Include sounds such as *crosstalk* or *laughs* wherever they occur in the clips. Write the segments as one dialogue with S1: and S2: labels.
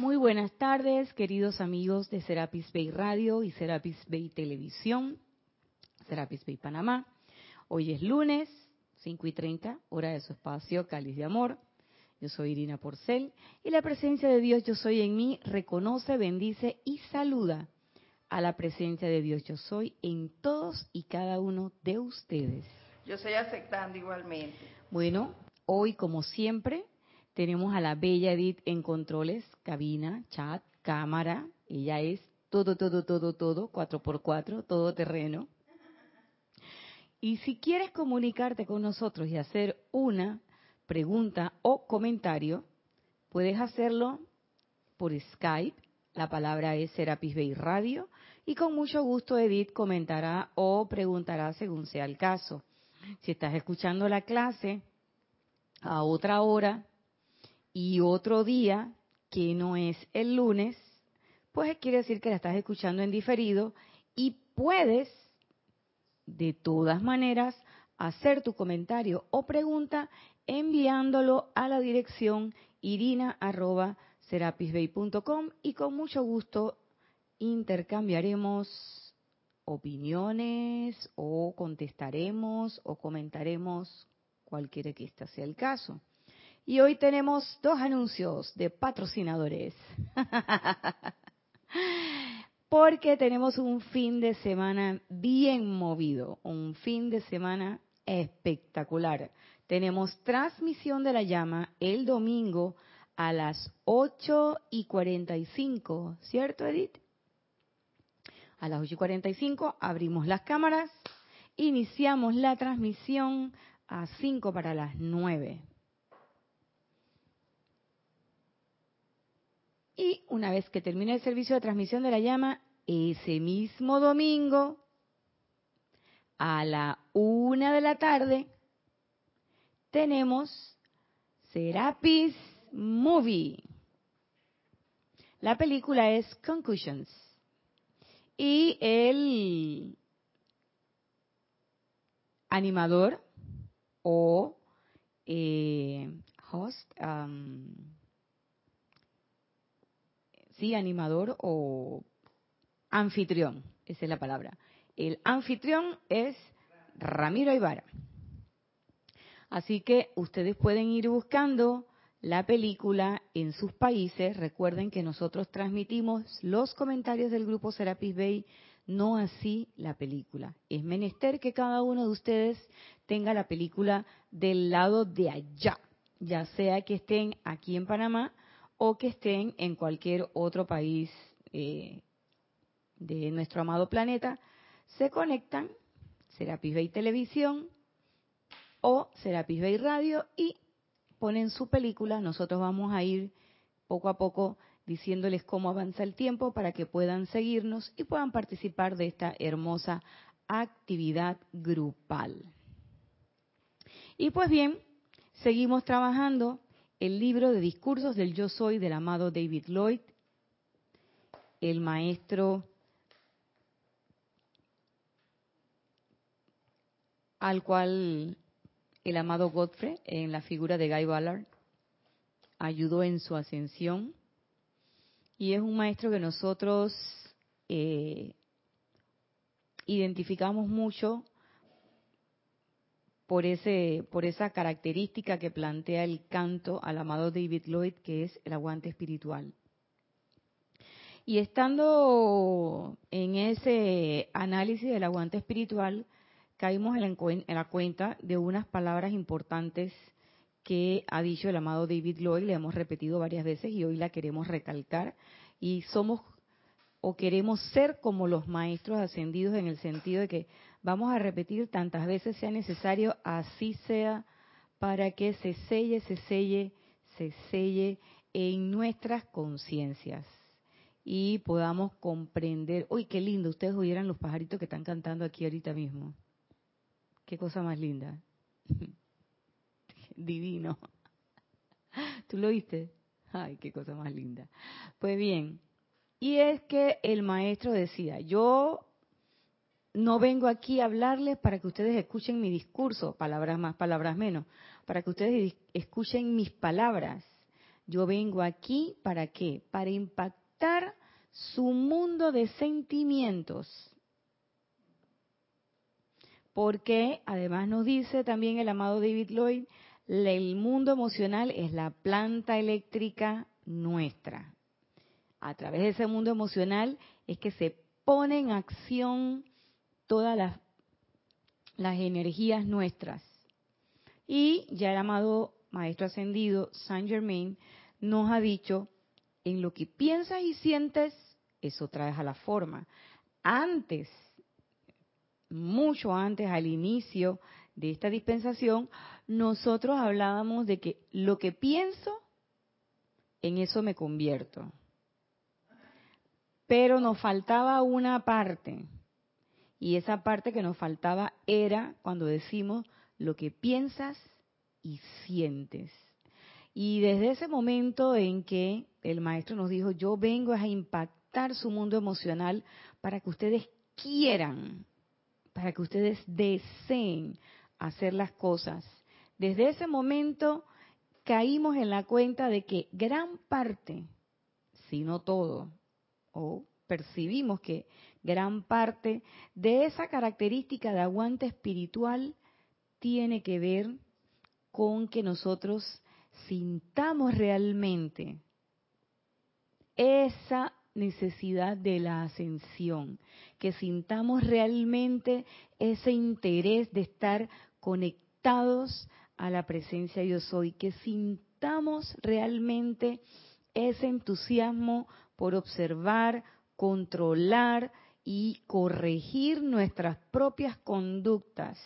S1: Muy buenas tardes, queridos amigos de Serapis Bay Radio y Serapis Bay Televisión, Serapis Bay Panamá. Hoy es lunes, 5 y 30, hora de su espacio, Cáliz de Amor. Yo soy Irina Porcel y la presencia de Dios Yo Soy en mí reconoce, bendice y saluda a la presencia de Dios Yo Soy en todos y cada uno de ustedes.
S2: Yo estoy aceptando igualmente.
S1: Bueno, hoy como siempre tenemos a la bella Edith en controles, cabina, chat, cámara. Ella es todo, todo, todo, todo, cuatro por cuatro, todo terreno. Y si quieres comunicarte con nosotros y hacer una pregunta o comentario, puedes hacerlo por Skype. La palabra es Serapis Bay Radio. Y con mucho gusto Edith comentará o preguntará según sea el caso. Si estás escuchando la clase a otra hora, y otro día que no es el lunes, pues quiere decir que la estás escuchando en diferido y puedes de todas maneras hacer tu comentario o pregunta enviándolo a la dirección irina.serapisbay.com y con mucho gusto intercambiaremos opiniones o contestaremos o comentaremos cualquiera que éste sea el caso. Y hoy tenemos dos anuncios de patrocinadores. *laughs* Porque tenemos un fin de semana bien movido, un fin de semana espectacular. Tenemos transmisión de la llama el domingo a las 8 y 45, ¿cierto Edith? A las 8 y 45 abrimos las cámaras, iniciamos la transmisión a 5 para las 9. Y una vez que termine el servicio de transmisión de la llama, ese mismo domingo, a la una de la tarde, tenemos Serapis Movie. La película es Concussions. Y el animador o eh, host, animador o anfitrión, esa es la palabra. El anfitrión es Ramiro Ibarra. Así que ustedes pueden ir buscando la película en sus países. Recuerden que nosotros transmitimos los comentarios del grupo Serapis Bay, no así la película. Es menester que cada uno de ustedes tenga la película del lado de allá, ya sea que estén aquí en Panamá o que estén en cualquier otro país eh, de nuestro amado planeta, se conectan Serapis Bay Televisión o Serapis Bay Radio y ponen su película. Nosotros vamos a ir poco a poco diciéndoles cómo avanza el tiempo para que puedan seguirnos y puedan participar de esta hermosa actividad grupal. Y pues bien, seguimos trabajando el libro de discursos del yo soy del amado David Lloyd, el maestro al cual el amado Godfrey, en la figura de Guy Ballard, ayudó en su ascensión. Y es un maestro que nosotros eh, identificamos mucho por, ese, por esa característica que plantea el canto al amado David Lloyd, que es el aguante espiritual. Y estando en ese análisis del aguante espiritual, caímos en la, en la cuenta de unas palabras importantes que ha dicho el amado David Lloyd, le hemos repetido varias veces y hoy la queremos recalcar. Y somos o queremos ser como los maestros ascendidos en el sentido de que vamos a repetir tantas veces sea necesario, así sea, para que se selle, se selle, se selle en nuestras conciencias y podamos comprender. Uy, qué lindo, ustedes oyeran los pajaritos que están cantando aquí ahorita mismo. Qué cosa más linda. *laughs* Divino. ¿Tú lo viste? Ay, qué cosa más linda. Pues bien, y es que el maestro decía, yo no vengo aquí a hablarles para que ustedes escuchen mi discurso, palabras más, palabras menos, para que ustedes escuchen mis palabras. Yo vengo aquí para qué? Para impactar su mundo de sentimientos. Porque además nos dice también el amado David Lloyd, el mundo emocional es la planta eléctrica nuestra. A través de ese mundo emocional es que se pone en acción todas las, energías nuestras. Y ya el amado Maestro Ascendido, Saint Germain, nos ha dicho, en lo que piensas y sientes, eso traes a la forma. Antes, mucho antes, al inicio de esta dispensación, nosotros hablábamos de que lo que pienso, en eso me convierto. Pero nos faltaba una parte, y esa parte que nos faltaba era cuando decimos lo que piensas y sientes. Y desde ese momento en que el maestro nos dijo, yo vengo a impactar su mundo emocional para que ustedes quieran, para que ustedes deseen hacer las cosas. Desde ese momento caímos en la cuenta de que gran parte, si no todo, o percibimos que gran parte de esa característica de aguante espiritual tiene que ver con que nosotros sintamos realmente esa necesidad de la ascensión, que sintamos realmente ese interés de estar conectados a la presencia yo soy, que sintamos realmente ese entusiasmo por observar, controlar y corregir nuestras propias conductas.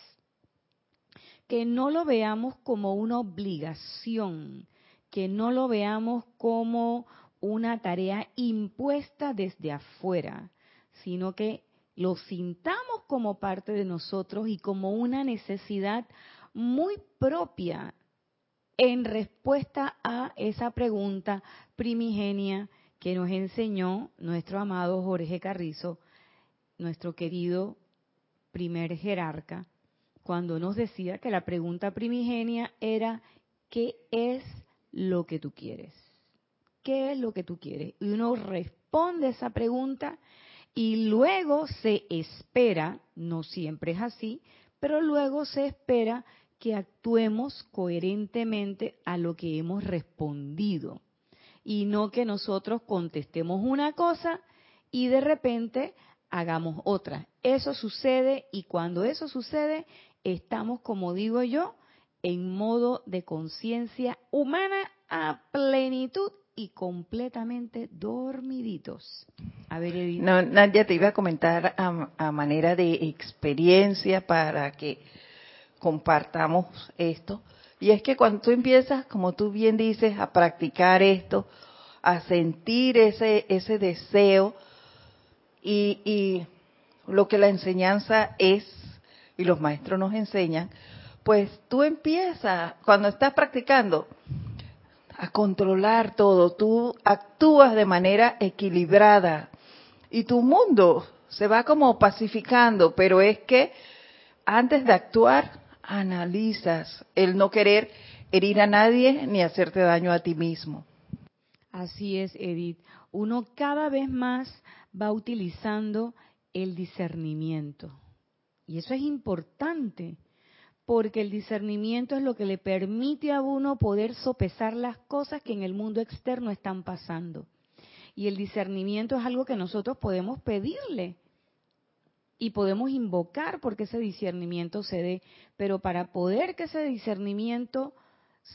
S1: Que no lo veamos como una obligación, que no lo veamos como una tarea impuesta desde afuera, sino que lo sintamos como parte de nosotros y como una necesidad muy propia en respuesta a esa pregunta primigenia que nos enseñó nuestro amado Jorge Carrizo, nuestro querido primer jerarca, cuando nos decía que la pregunta primigenia era, ¿qué es lo que tú quieres? ¿Qué es lo que tú quieres? Y uno responde esa pregunta y luego se espera, no siempre es así, pero luego se espera que actuemos coherentemente a lo que hemos respondido y no que nosotros contestemos una cosa y de repente hagamos otra. Eso sucede y cuando eso sucede estamos, como digo yo, en modo de conciencia humana a plenitud y completamente dormiditos.
S2: A ver, Edith. Nadia, te iba a comentar a, manera de experiencia para que compartamos esto. Y es que cuando tú empiezas, como tú bien dices, a practicar esto, a sentir ese, ese deseo y, y lo que la enseñanza es y los maestros nos enseñan, pues tú empiezas, cuando estás practicando, a controlar todo, tú actúas de manera equilibrada y tu mundo se va como pacificando, pero es que antes de actuar, analizas el no querer herir a nadie ni hacerte daño a ti mismo.
S1: Así es, Edith. Uno cada vez más va utilizando el discernimiento. Y eso es importante, porque el discernimiento es lo que le permite a uno poder sopesar las cosas que en el mundo externo están pasando. Y el discernimiento es algo que nosotros podemos pedirle y podemos invocar porque ese discernimiento se dé. Pero para poder que ese discernimiento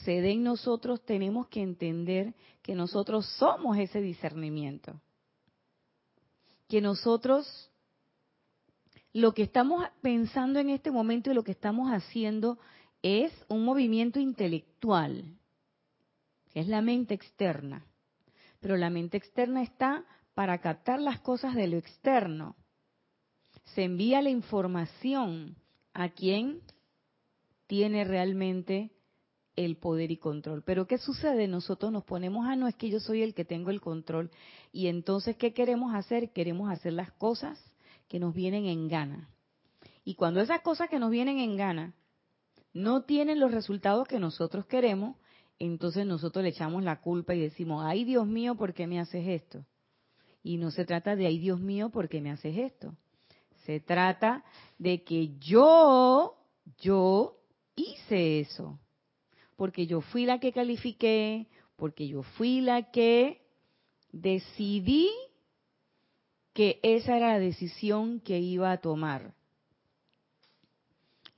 S1: se dé en nosotros, tenemos que entender que nosotros somos ese discernimiento. Que nosotros lo que estamos pensando en este momento y lo que estamos haciendo es un movimiento intelectual, que es la mente externa. Pero la mente externa está para captar las cosas de lo externo. Se envía la información a quien tiene realmente el poder y control. Pero ¿qué sucede? Nosotros nos ponemos, a ah, no, es que yo soy el que tengo el control. Y entonces, ¿qué queremos hacer? Queremos hacer las cosas que nos vienen en gana. Y cuando esas cosas que nos vienen en gana no tienen los resultados que nosotros queremos, entonces nosotros le echamos la culpa y decimos, ay Dios mío, ¿por qué me haces esto? Y no se trata de, ay Dios mío, ¿por qué me haces esto? Se trata de que yo, yo hice eso. Porque yo fui la que califiqué, porque yo fui la que decidí que esa era la decisión que iba a tomar.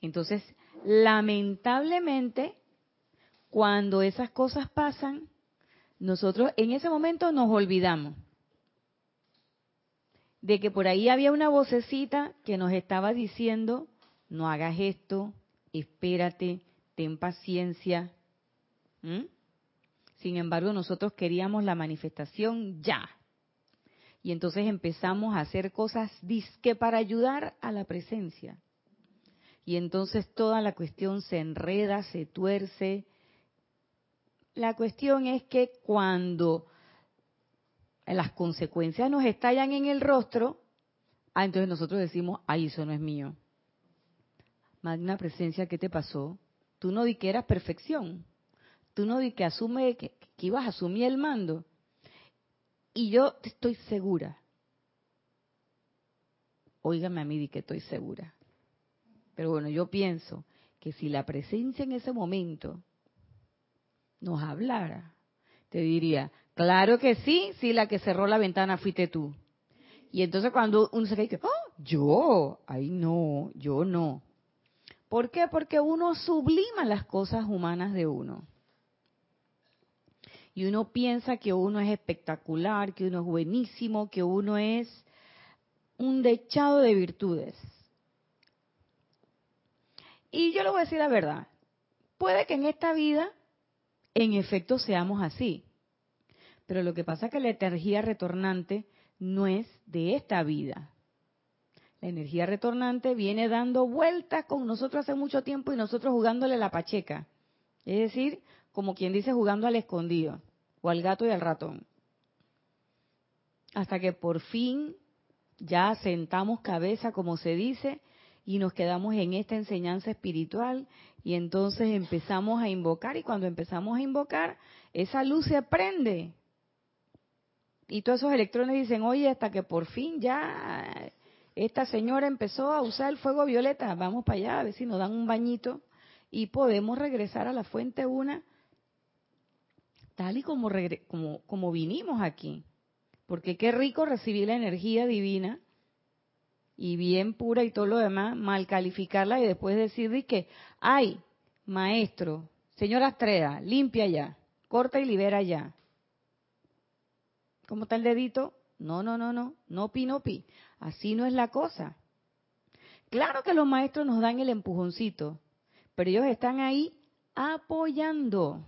S1: Entonces, lamentablemente, cuando esas cosas pasan, nosotros en ese momento nos olvidamos de que por ahí había una vocecita que nos estaba diciendo, no hagas esto, espérate, ten paciencia. Sin embargo, nosotros queríamos la manifestación ya. Y entonces empezamos a hacer cosas disque para ayudar a la presencia. Y entonces toda la cuestión se enreda, se tuerce. La cuestión es que cuando las consecuencias nos estallan en el rostro, ah, entonces nosotros decimos, ay, eso no es mío. Magna presencia, ¿qué te pasó? Tú no di que eras perfección. Tú no di que asume que, ibas a asumir el mando. Y yo estoy segura. Óigame a mí, di que estoy segura. Pero bueno, yo pienso que si la presencia en ese momento nos hablara, te diría, Claro que sí, sí, la que cerró la ventana fuiste tú. Y entonces cuando uno se dice, oh, yo, ay no, yo no. ¿Por qué? Porque uno sublima las cosas humanas de uno. Y uno piensa que uno es espectacular, que uno es buenísimo, que uno es un dechado de virtudes. Y yo le voy a decir la verdad. Puede que en esta vida, en efecto, seamos así. Pero lo que pasa es que la energía retornante no es de esta vida. La energía retornante viene dando vueltas con nosotros hace mucho tiempo y nosotros jugándole la pacheca. Es decir, como quien dice jugando al escondido o al gato y al ratón. Hasta que por fin ya sentamos cabeza, como se dice, y nos quedamos en esta enseñanza espiritual y entonces empezamos a invocar y cuando empezamos a invocar, esa luz se prende y todos esos electrones dicen, oye, hasta que por fin ya esta señora empezó a usar el fuego violeta, vamos para allá a ver si nos dan un bañito y podemos regresar a la fuente una tal y como, como, como vinimos aquí. Porque qué rico recibir la energía divina y bien pura y todo lo demás, mal calificarla y después decir que, ay, maestro, señora Estreda, limpia ya, corta y libera ya. ¿Cómo está el dedito? No, no, no, no, no pi, no pi. Así no es la cosa. Claro que los maestros nos dan el empujoncito, pero ellos están ahí apoyando.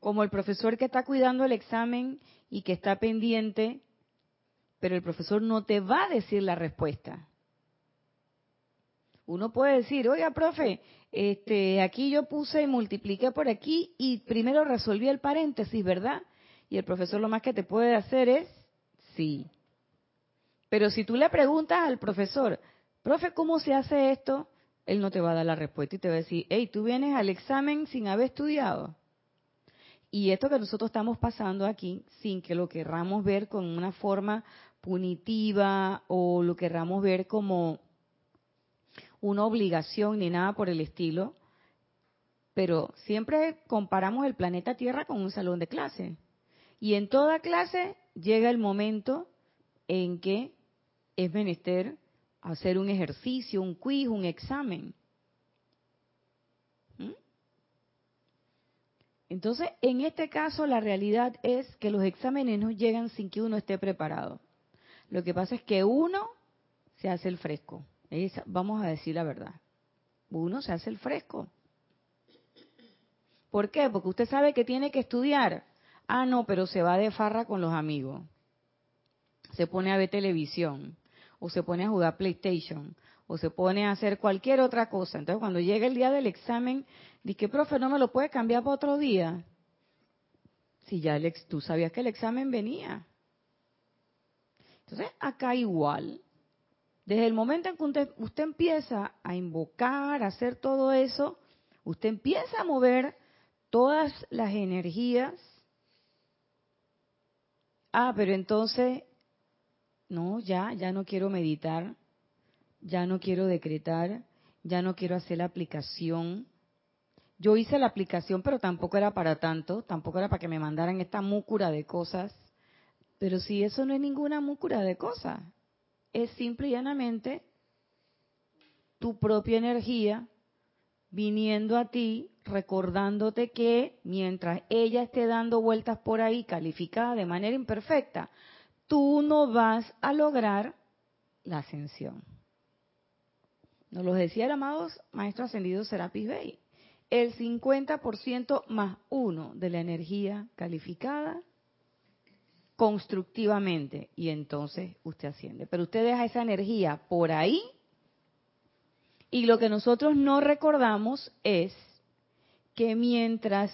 S1: Como el profesor que está cuidando el examen y que está pendiente, pero el profesor no te va a decir la respuesta. Uno puede decir, oiga, profe, este, aquí yo puse y multipliqué por aquí y primero resolví el paréntesis, ¿verdad? Y el profesor lo más que te puede hacer es sí. Pero si tú le preguntas al profesor, profe, ¿cómo se hace esto? Él no te va a dar la respuesta y te va a decir, hey, tú vienes al examen sin haber estudiado. Y esto que nosotros estamos pasando aquí, sin que lo querramos ver con una forma punitiva o lo querramos ver como una obligación ni nada por el estilo, pero siempre comparamos el planeta Tierra con un salón de clase. Y en toda clase llega el momento en que es menester hacer un ejercicio, un quiz, un examen. ¿Mm? Entonces, en este caso, la realidad es que los exámenes no llegan sin que uno esté preparado. Lo que pasa es que uno se hace el fresco. vamos a decir la verdad. Uno se hace el fresco. ¿Por qué? Porque usted sabe que tiene que estudiar. Ah, no, pero se va de farra con los amigos. Se pone a ver televisión, o se pone a jugar PlayStation, o se pone a hacer cualquier otra cosa. Entonces, cuando llega el día del examen, dice, profe, no me lo puede cambiar para otro día. Si ya tú sabías que el examen venía. Entonces, acá igual. Desde el momento en que usted, usted empieza a invocar, a hacer todo eso, usted empieza a mover todas las energías. Ah, pero entonces, no, ya, ya no quiero meditar, ya no quiero decretar, ya no quiero hacer la aplicación. Yo hice la aplicación, pero tampoco era para tanto, tampoco era para que me mandaran esta múcura de cosas. Pero si eso no es ninguna múcura de cosas, es simple y llanamente tu propia energía viniendo a ti, recordándote que mientras ella esté dando vueltas por ahí calificada de manera imperfecta, tú no vas a lograr la ascensión. Nos lo decía el amado Maestro Ascendido Serapis Bey. El 50% más uno de la energía calificada constructivamente y entonces usted asciende. Pero usted deja esa energía por ahí y lo que nosotros no recordamos es que mientras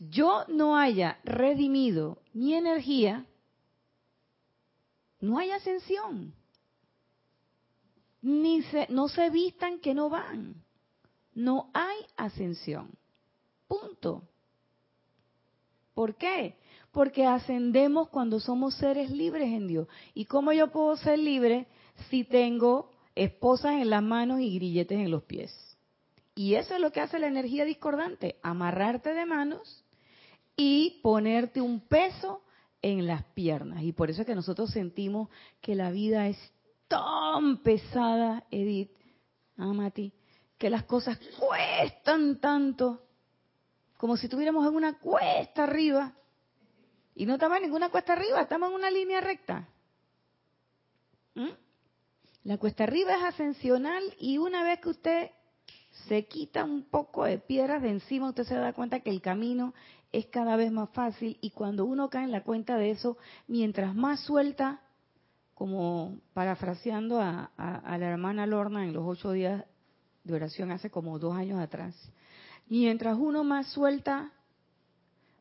S1: yo no haya redimido mi energía, no hay ascensión. Ni se, no se vistan que no van. No hay ascensión. Punto. ¿Por qué? Porque ascendemos cuando somos seres libres en Dios. ¿Y cómo yo puedo ser libre si tengo esposas en las manos y grilletes en los pies? Y eso es lo que hace la energía discordante, amarrarte de manos y ponerte un peso en las piernas. Y por eso es que nosotros sentimos que la vida es tan pesada, Edith, Amati, que las cosas cuestan tanto, como si estuviéramos en una cuesta arriba y no estamos en ninguna cuesta arriba, estamos en una línea recta. ¿Mm? La cuesta arriba es ascensional y una vez que usted se quita un poco de piedras de encima, usted se da cuenta que el camino es cada vez más fácil y cuando uno cae en la cuenta de eso, mientras más suelta, como parafraseando a, la hermana Lorna en los ocho días de oración hace como dos años atrás, mientras uno más suelta,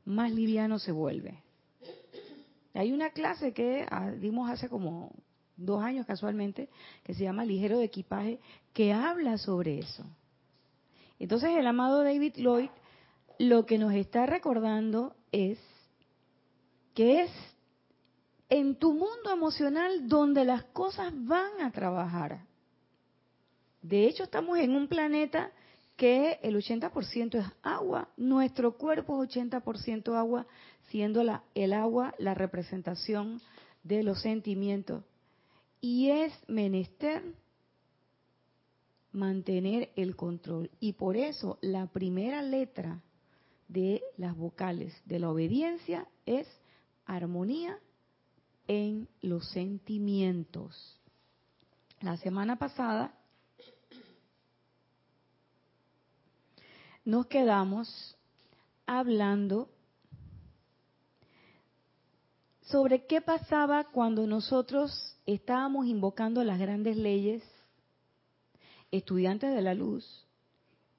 S1: más liviano se vuelve. Hay una clase que ah, dimos hace como dos años casualmente, que se llama Ligero de Equipaje, que habla sobre eso. Entonces el amado David Lloyd lo que nos está recordando es que es en tu mundo emocional donde las cosas van a trabajar. De hecho, estamos en un planeta que el 80% es agua, nuestro cuerpo es 80% agua, siendo el agua la representación de los sentimientos. Y es menester mantener el control. Y por eso la primera letra de las vocales de la obediencia es armonía en los sentimientos. La semana pasada nos quedamos hablando sobre qué pasaba cuando nosotros estábamos invocando las grandes leyes, estudiantes de la luz,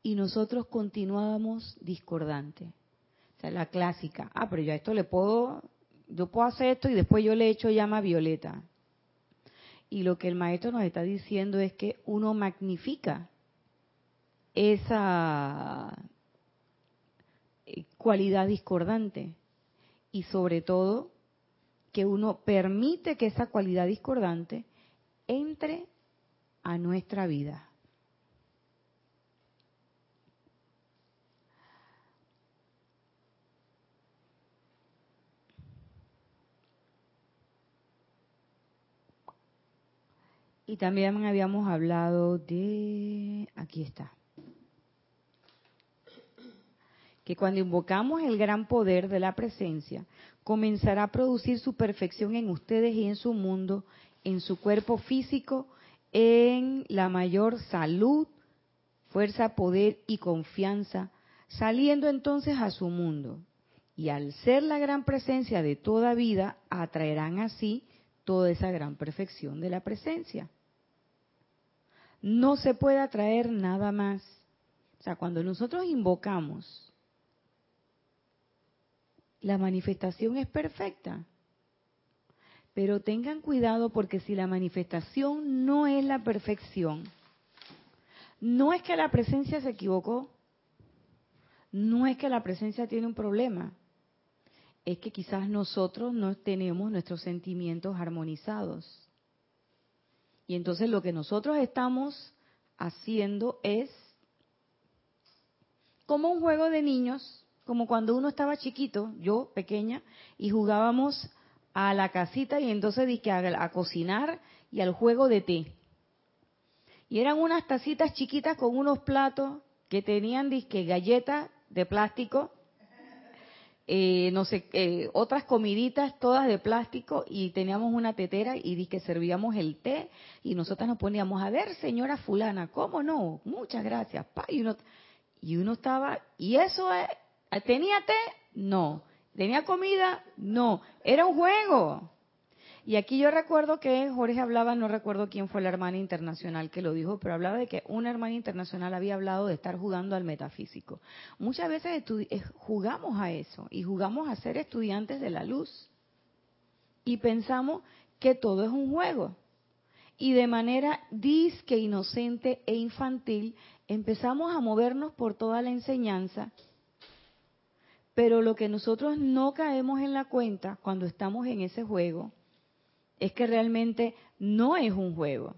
S1: y nosotros continuábamos discordantes. O sea, la clásica, ah, pero yo a esto le puedo, yo puedo hacer esto y después yo le echo llama violeta. Y lo que el maestro nos está diciendo es que uno magnifica esa eh, cualidad discordante y sobre todo que uno permite que esa cualidad discordante entre a nuestra vida. Y también habíamos hablado de, aquí está, que cuando invocamos el gran poder de la presencia, comenzará a producir su perfección en ustedes y en su mundo, en su cuerpo físico, en la mayor salud, fuerza, poder y confianza, saliendo entonces a su mundo. Y al ser la gran presencia de toda vida, atraerán así toda esa gran perfección de la presencia no se puede atraer nada más. O sea, cuando nosotros invocamos, la manifestación es perfecta. Pero tengan cuidado porque si la manifestación no es la perfección, no es que la presencia se equivocó, no es que la presencia tiene un problema, es que quizás nosotros no tenemos nuestros sentimientos armonizados. Y entonces lo que nosotros estamos haciendo es como un juego de niños, como cuando uno estaba chiquito, yo pequeña, y jugábamos a la casita y entonces dije a, a cocinar y al juego de té. Y eran unas tacitas chiquitas con unos platos que tenían disque galletas de plástico, eh, no sé, eh, otras comiditas todas de plástico y teníamos una tetera y que servíamos el té y nosotras nos poníamos a ver, señora fulana, ¿cómo no? Muchas gracias. Pa, y, uno, y uno estaba, ¿y eso es? ¿Tenía té? No. ¿Tenía comida? No. Era un juego. Y aquí yo recuerdo que Jorge hablaba, no recuerdo quién fue la hermana internacional que lo dijo, pero hablaba de que una hermana internacional había hablado de estar jugando al metafísico. Muchas veces eh, jugamos a eso y jugamos a ser estudiantes de la luz. Y pensamos que todo es un juego. Y de manera disque inocente e infantil empezamos a movernos por toda la enseñanza pero lo que nosotros no caemos en la cuenta cuando estamos en ese juego es que realmente no es un juego.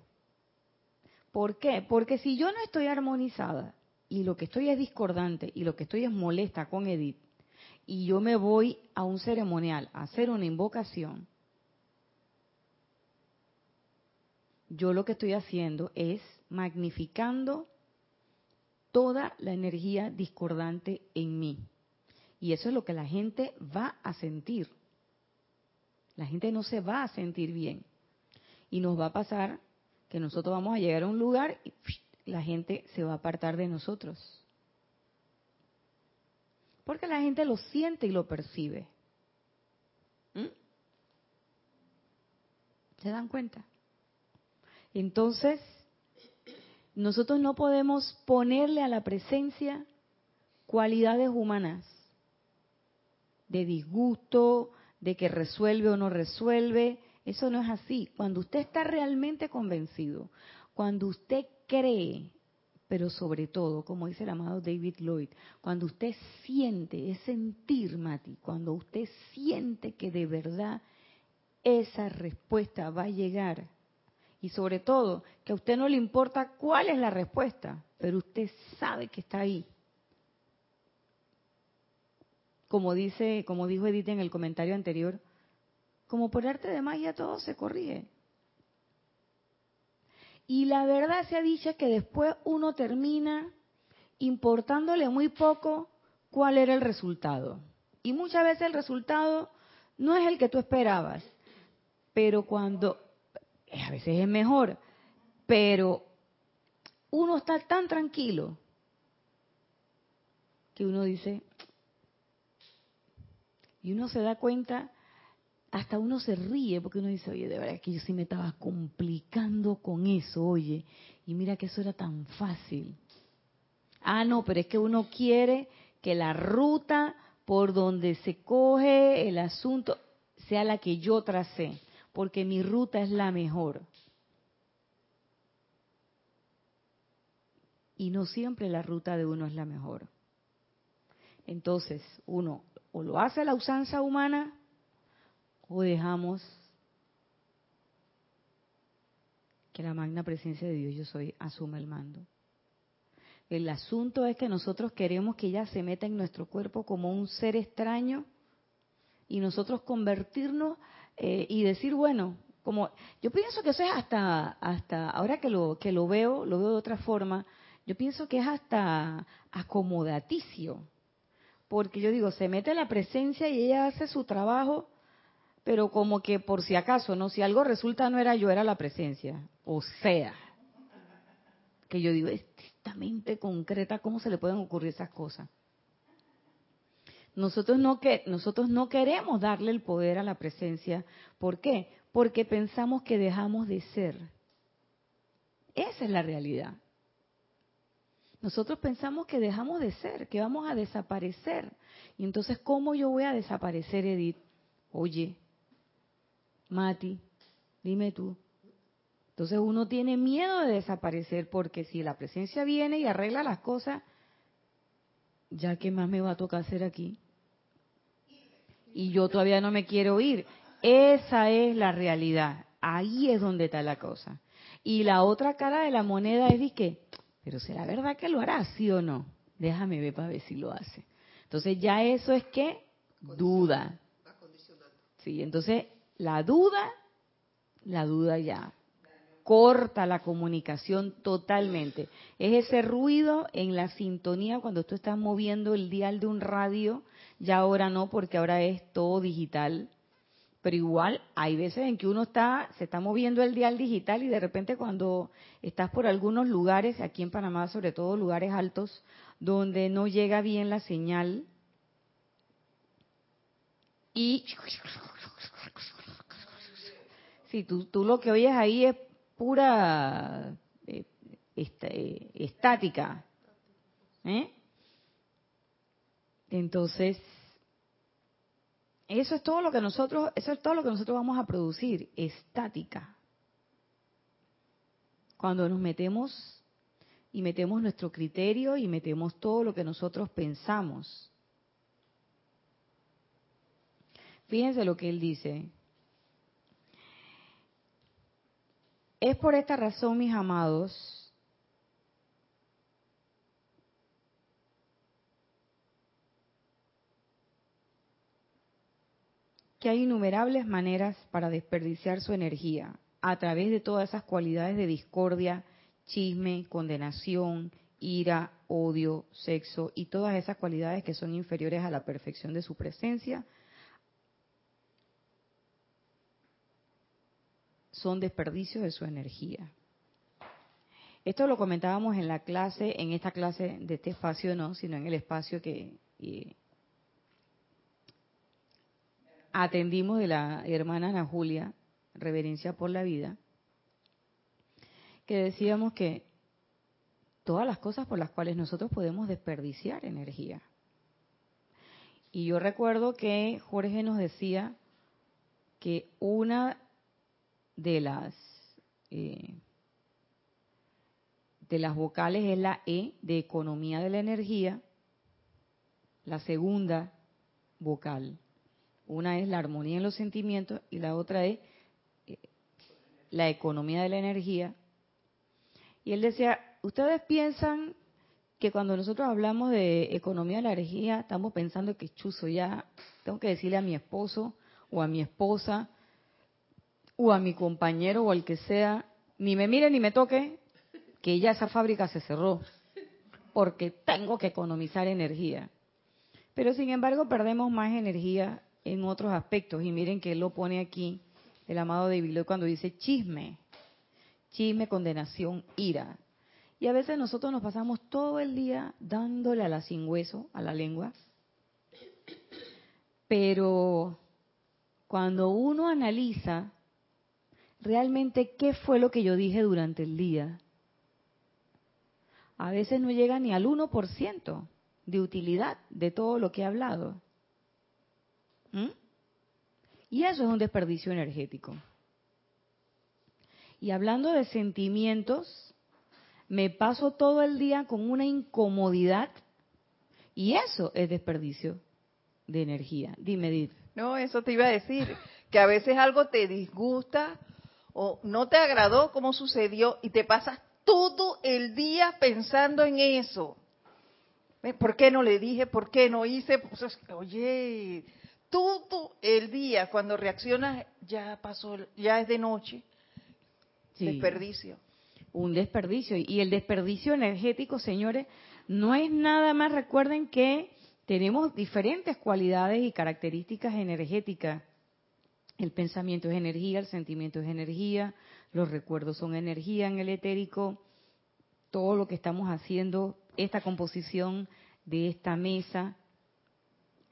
S1: ¿Por qué? Porque si yo no estoy armonizada y lo que estoy es discordante y lo que estoy es molesta con Edith y yo me voy a un ceremonial a hacer una invocación, yo lo que estoy haciendo es magnificando toda la energía discordante en mí. Y eso es lo que la gente va a sentir. La gente no se va a sentir bien. Y nos va a pasar que nosotros vamos a llegar a un lugar y la gente se va a apartar de nosotros. Porque la gente lo siente y lo percibe. ¿Mm? ¿Se dan cuenta? Entonces, nosotros no podemos ponerle a la presencia cualidades humanas de disgusto, de que resuelve o no resuelve. Eso no es así. Cuando usted está realmente convencido, cuando usted cree, pero sobre todo, como dice el amado David Lloyd, cuando usted siente, es sentir, Mati, cuando usted siente que de verdad esa respuesta va a llegar, y sobre todo, que a usted no le importa cuál es la respuesta, pero usted sabe que está ahí como dice, como dijo Edith en el comentario anterior, como por arte de magia todo se corrige. Y la verdad se ha dicho que después uno termina importándole muy poco cuál era el resultado. Y muchas veces el resultado no es el que tú esperabas, pero cuando, a veces es mejor, pero uno está tan tranquilo que uno dice, y uno se da cuenta, hasta uno se ríe porque uno dice, oye, de verdad que yo sí me estaba complicando con eso, oye, y mira que eso era tan fácil. Ah, no, pero es que uno quiere que la ruta por donde se coge el asunto sea la que yo tracé, porque mi ruta es la mejor. Y no siempre la ruta de uno es la mejor. Entonces, uno o lo hace la usanza humana o dejamos que la magna presencia de Dios yo soy asuma el mando. El asunto es que nosotros queremos que ella se meta en nuestro cuerpo como un ser extraño y nosotros convertirnos eh, y decir, bueno, como yo pienso que eso es hasta hasta ahora que lo que lo veo, lo veo de otra forma, yo pienso que es hasta acomodaticio porque yo digo, se mete la presencia y ella hace su trabajo, pero como que por si acaso, ¿no? Si algo resulta no era yo, era la presencia. O sea, que yo digo, esta mente concreta, ¿cómo se le pueden ocurrir esas cosas? Nosotros no, que, nosotros no queremos darle el poder a la presencia. ¿Por qué? Porque pensamos que dejamos de ser. Esa es la realidad. Nosotros pensamos que dejamos de ser, que vamos a desaparecer. Y entonces, ¿cómo yo voy a desaparecer, Edith? Oye, Mati, dime tú. Entonces uno tiene miedo de desaparecer porque si la presencia viene y arregla las cosas, ¿ya qué más me va a tocar hacer aquí? Y yo todavía no me quiero ir. Esa es la realidad. Ahí es donde está la cosa. Y la otra cara de la moneda es de pero ¿será verdad que lo hará, sí o no? Déjame ver para ver si lo hace. Entonces ya eso es que duda. Sí, entonces la duda, la duda ya corta la comunicación totalmente. Es ese ruido en la sintonía cuando tú estás moviendo el dial de un radio, ya ahora no, porque ahora es todo digital. Pero igual hay veces en que uno está, se está moviendo el dial digital y de repente cuando estás por algunos lugares, aquí en Panamá, sobre todo lugares altos, donde no llega bien la señal y si tú, tú lo que oyes ahí es pura eh, eh, estática. ¿eh? Entonces, eso es todo lo que nosotros, eso es todo lo que nosotros vamos a producir, estática. Cuando nos metemos y metemos nuestro criterio y metemos todo lo que nosotros pensamos. Fíjense lo que él dice. Es por esta razón, mis amados, que hay innumerables maneras para desperdiciar su energía a través de todas esas cualidades de discordia, chisme, condenación, ira, odio, sexo y todas esas cualidades que son inferiores a la perfección de su presencia son desperdicios de su energía. Esto lo comentábamos en la clase, en esta clase de este espacio no, sino en el espacio que eh, atendimos de la hermana Ana Julia, Reverencia por la Vida, que decíamos que todas las cosas por las cuales nosotros podemos desperdiciar energía. Y yo recuerdo que Jorge nos decía que una de las eh, de las vocales es la E de economía de la energía, la segunda vocal. Una es la armonía en los sentimientos y la otra es eh, la economía de la energía. Y él decía, ustedes piensan que cuando nosotros hablamos de economía de la energía, estamos pensando que chuzo ya, tengo que decirle a mi esposo o a mi esposa o a mi compañero o al que sea, ni me mire ni me toque, que ya esa fábrica se cerró, porque tengo que economizar energía. Pero sin embargo perdemos más energía en otros aspectos. Y miren que él lo pone aquí, el amado David cuando dice chisme, chisme, condenación, ira. Y a veces nosotros nos pasamos todo el día dándole a la sin hueso, a la lengua. Pero cuando uno analiza realmente qué fue lo que yo dije durante el día. A veces no llega ni al 1% de utilidad de todo lo que he hablado. ¿Mm? Y eso es un desperdicio energético. Y hablando de sentimientos, me paso todo el día con una incomodidad y eso es desperdicio de energía. Dime, Edith.
S2: No, eso te iba a decir, que a veces algo te disgusta o no te agradó cómo sucedió y te pasas todo el día pensando en eso. ¿Por qué no le dije? ¿Por qué no hice? Pues, oye, todo el día cuando reaccionas ya pasó, ya es de noche. Desperdicio.
S1: Un desperdicio. Y el desperdicio energético, señores, no es nada más, recuerden que tenemos diferentes cualidades y características energéticas. El pensamiento es energía, el sentimiento es energía, los recuerdos son energía en el etérico, todo lo que estamos haciendo, esta composición de esta mesa,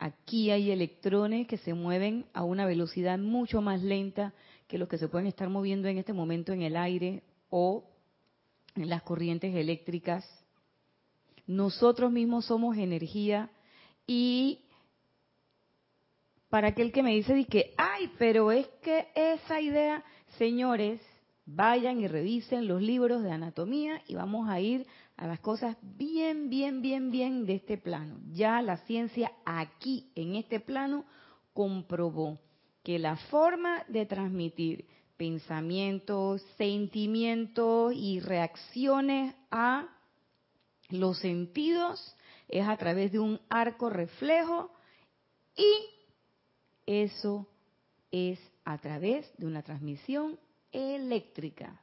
S1: aquí hay electrones que se mueven a una velocidad mucho más lenta que los que se pueden estar moviendo en este momento en el aire o en las corrientes eléctricas. Nosotros mismos somos energía y para aquel que me dice que, ay, pero es que esa idea, señores, vayan y revisen los libros de anatomía y vamos a ir a las cosas bien, bien, bien, bien de este plano. Ya la ciencia aquí, en este plano, comprobó que la forma de transmitir pensamientos, sentimientos y reacciones a los sentidos es a través de un arco reflejo y eso es a través de una transmisión eléctrica.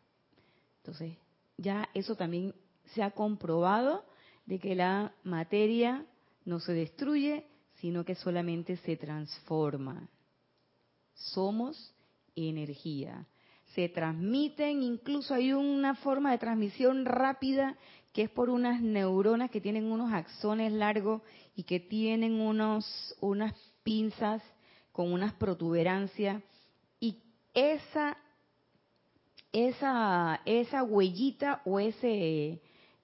S1: Entonces, ya eso también se ha comprobado de que la materia no se destruye, sino que solamente se transforma. Somos energía. Se transmiten, incluso hay una forma de transmisión rápida que es por unas neuronas que tienen unos axones largos y que tienen unos, unas pinzas con unas protuberancias y esa esa esa huellita o ese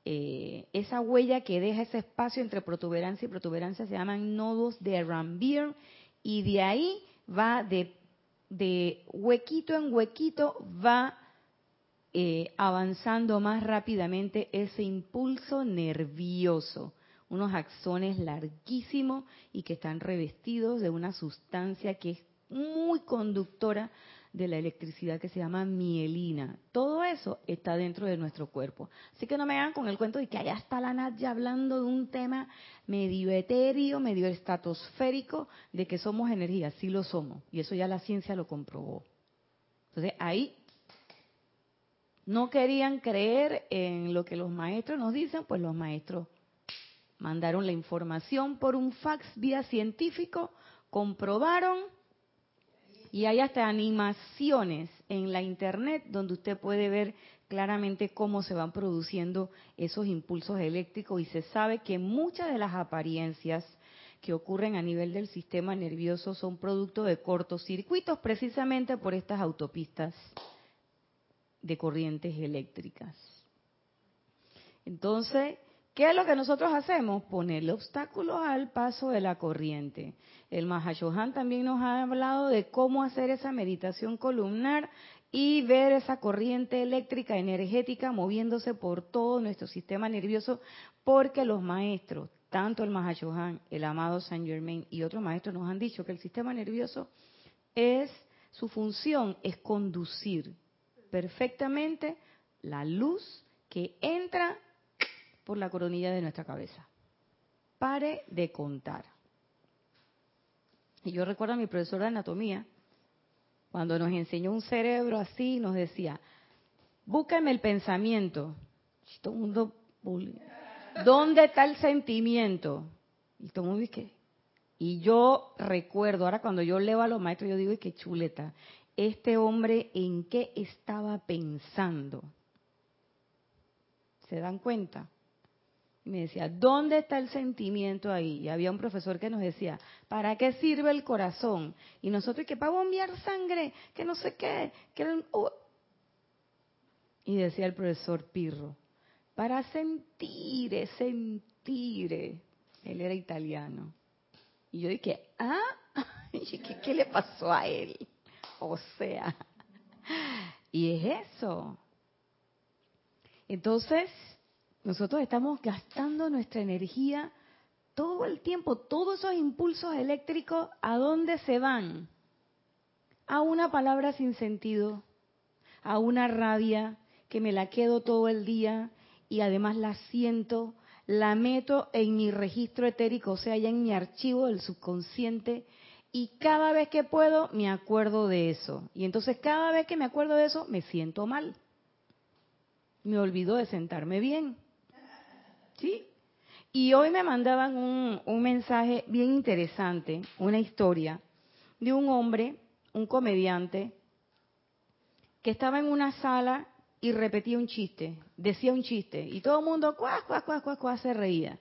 S1: eh, esa huella que deja ese espacio entre protuberancia y protuberancia se llaman nodos de Rambier y de ahí va de de huequito en huequito va eh, avanzando más rápidamente ese impulso nervioso, unos axones larguísimos y que están revestidos de una sustancia que es muy conductora de la electricidad que se llama mielina. Todo eso está dentro de nuestro cuerpo. Así que no me hagan con el cuento de que allá está la Nadia hablando de un tema medio etéreo, medio estratosférico, de que somos energía. Sí lo somos. Y eso ya la ciencia lo comprobó. Entonces ahí no querían creer en lo que los maestros nos dicen, pues los maestros mandaron la información por un fax vía científico, comprobaron y hay hasta animaciones en la internet donde usted puede ver claramente cómo se van produciendo esos impulsos eléctricos y se sabe que muchas de las apariencias que ocurren a nivel del sistema nervioso son producto de cortocircuitos precisamente por estas autopistas de corrientes eléctricas. Entonces, ¿Qué es lo que nosotros hacemos? Ponerle obstáculos al paso de la corriente. El Mahashohan también nos ha hablado de cómo hacer esa meditación columnar y ver esa corriente eléctrica energética moviéndose por todo nuestro sistema nervioso, porque los maestros, tanto el Mahashohan, el amado Saint Germain y otros maestros nos han dicho que el sistema nervioso es, su función es conducir perfectamente la luz que entra por la coronilla de nuestra cabeza. Pare de contar. Y yo recuerdo a mi profesora de anatomía, cuando nos enseñó un cerebro así, nos decía, búscame el pensamiento. Y todo ¿dónde está el sentimiento? Y todo el mundo y yo recuerdo, ahora cuando yo leo a los maestros, yo digo, qué chuleta, este hombre en qué estaba pensando. ¿Se dan cuenta? Y me decía, ¿dónde está el sentimiento ahí? Y había un profesor que nos decía, ¿para qué sirve el corazón? Y nosotros, que para bombear sangre, que no sé qué. Que uh". Y decía el profesor Pirro, para sentir, sentir. Él era italiano. Y yo dije, ¿ah? *laughs* ¿Qué, ¿Qué le pasó a él? O sea, *laughs* y es eso. Entonces, nosotros estamos gastando nuestra energía todo el tiempo, todos esos impulsos eléctricos, ¿a dónde se van? A una palabra sin sentido, a una rabia que me la quedo todo el día y además la siento, la meto en mi registro etérico, o sea, ya en mi archivo del subconsciente, y cada vez que puedo me acuerdo de eso. Y entonces cada vez que me acuerdo de eso me siento mal. Me olvido de sentarme bien. ¿Sí? Y hoy me mandaban un, mensaje bien interesante, una historia de un hombre, un comediante, que estaba en una sala y repetía un chiste, decía un chiste, y todo el mundo, cuá, cuá, cuá, cuá, se reía.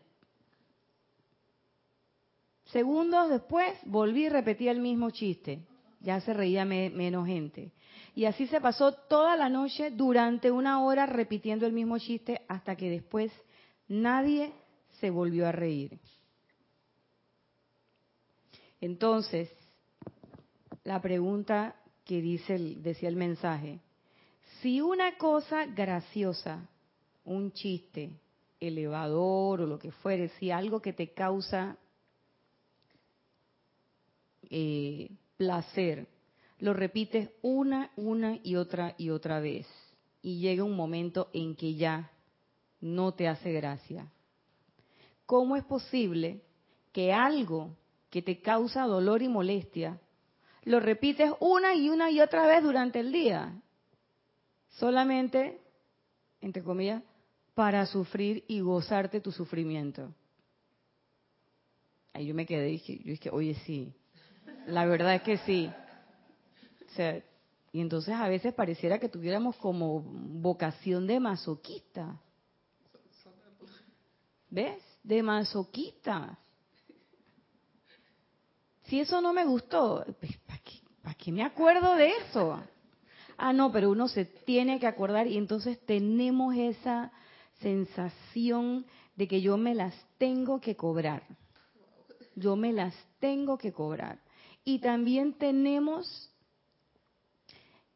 S1: Segundos después, volví y repetía el mismo chiste. Ya se reía menos gente. Y así se pasó toda la noche durante una hora repitiendo el mismo chiste hasta que después Nadie se volvió a reír. Entonces, la pregunta que dice decía el mensaje, si una cosa graciosa, un chiste, elevador o lo que fuere, si algo que te causa eh, placer, lo repites una, una y otra y otra vez, y llega un momento en que ya no te hace gracia. ¿Cómo es posible que algo que te causa dolor y molestia lo repites una y una y otra vez durante el día? Solamente, entre comillas, para sufrir y gozarte tu sufrimiento. Ahí yo me quedé y dije, yo dije, oye, sí, la verdad es que sí. Y entonces a veces pareciera que tuviéramos como vocación de masoquista. ¿Ves? De masoquista. Si eso no me gustó, pues, ¿para qué, ¿para qué me acuerdo de eso? Ah, no, pero uno se tiene que acordar y entonces tenemos esa sensación de que yo me las tengo que cobrar. Yo me las tengo que cobrar. Y también tenemos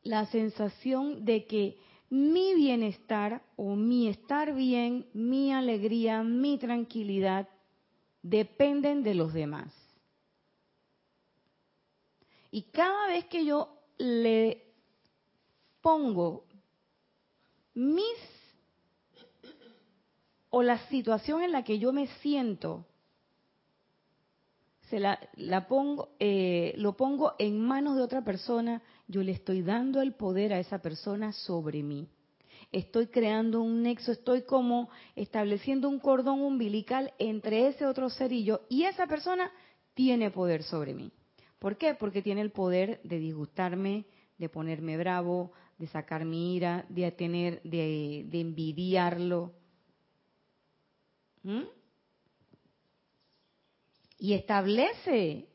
S1: la sensación de que mi bienestar o mi estar bien, mi alegría, mi tranquilidad dependen de los demás. Y cada vez que yo le pongo mis o la situación en la que yo me siento se la, pongo eh, lo pongo en manos de otra persona yo le estoy dando el poder a esa persona sobre mí estoy creando un nexo estoy como estableciendo un cordón umbilical entre ese otro ser y yo y esa persona tiene poder sobre mí ¿por qué? porque tiene el poder de disgustarme de ponerme bravo de sacar mi ira, de tener, de, envidiarlo. ¿Mm? Y establece.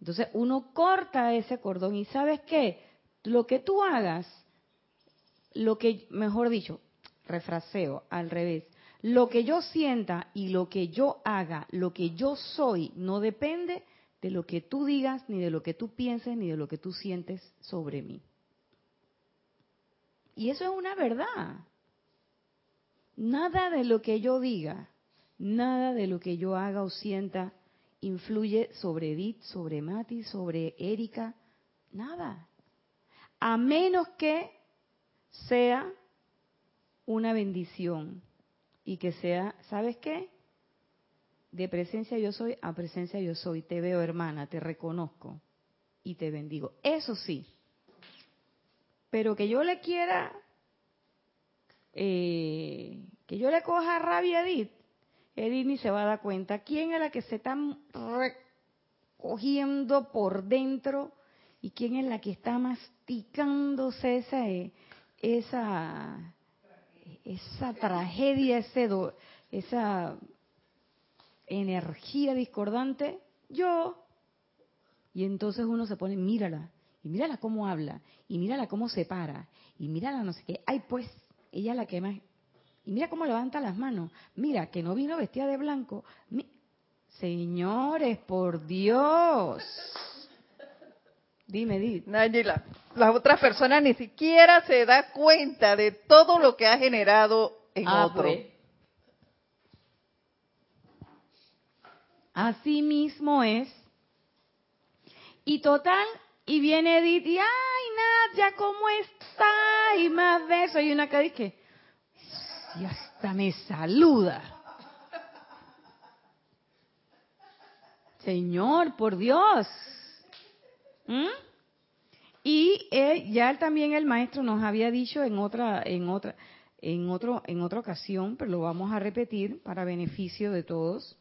S1: Entonces uno corta ese cordón y sabes qué, lo que tú hagas, lo que, mejor dicho, refraseo al revés, lo que yo sienta y lo que yo haga, lo que yo soy, no depende de lo que tú digas, ni de lo que tú pienses, ni de lo que tú sientes sobre mí. Y eso es una verdad. Nada de lo que yo diga, nada de lo que yo haga o sienta influye sobre Edith, sobre Mati, sobre Erika, nada. A menos que sea una bendición y que sea, ¿sabes qué? De presencia yo soy a presencia yo soy. Te veo hermana, te reconozco y te bendigo. Eso sí, pero que yo le quiera, eh, que yo le coja rabia a Edith, Edith ni se va a dar cuenta. ¿Quién es la que se está recogiendo por dentro y quién es la que está masticándose esa, eh, esa, esa tragedia, ese esa energía discordante? Yo. Y entonces uno se pone, mírala, y mírala cómo habla, y mírala cómo se para, y mírala no sé qué. Ay, pues, ella la que más... Y mira cómo levanta las manos. Mira, que no vino vestida de blanco. Señores, por Dios. Dime, dime.
S2: Nayela, la otra persona ni siquiera se da cuenta de todo lo que ha generado en ah, otro. Pues.
S1: Así mismo es. Y total, y viene Edith y, ay, Nadia, ¿cómo está? Y más de eso. Y una que dice, y hasta me saluda. Señor, por Dios. ¿Mm? Y eh, ya también el maestro nos había dicho en otra, en otra, en otro, en otra ocasión, pero lo vamos a repetir para beneficio de todos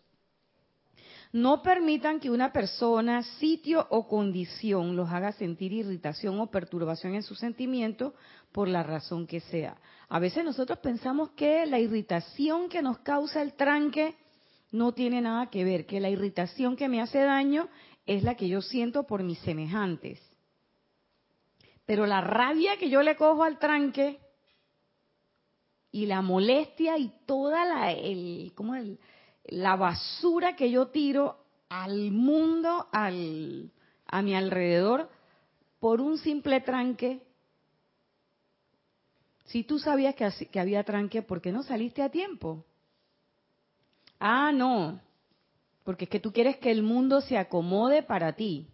S1: no permitan que una persona, sitio o condición los haga sentir irritación o perturbación en su sentimiento por la razón que sea. A veces nosotros pensamos que la irritación que nos causa el tranque no tiene nada que ver, que la irritación que me hace daño es la que yo siento por mis semejantes. Pero la rabia que yo le cojo al tranque y la molestia y toda la, el, ¿cómo el, la basura que yo tiro al mundo, al, a mi alrededor, por un simple tranque. Si tú sabías que, había tranque, ¿por qué no saliste a tiempo? Ah, no, porque es que tú quieres que el mundo se acomode para ti.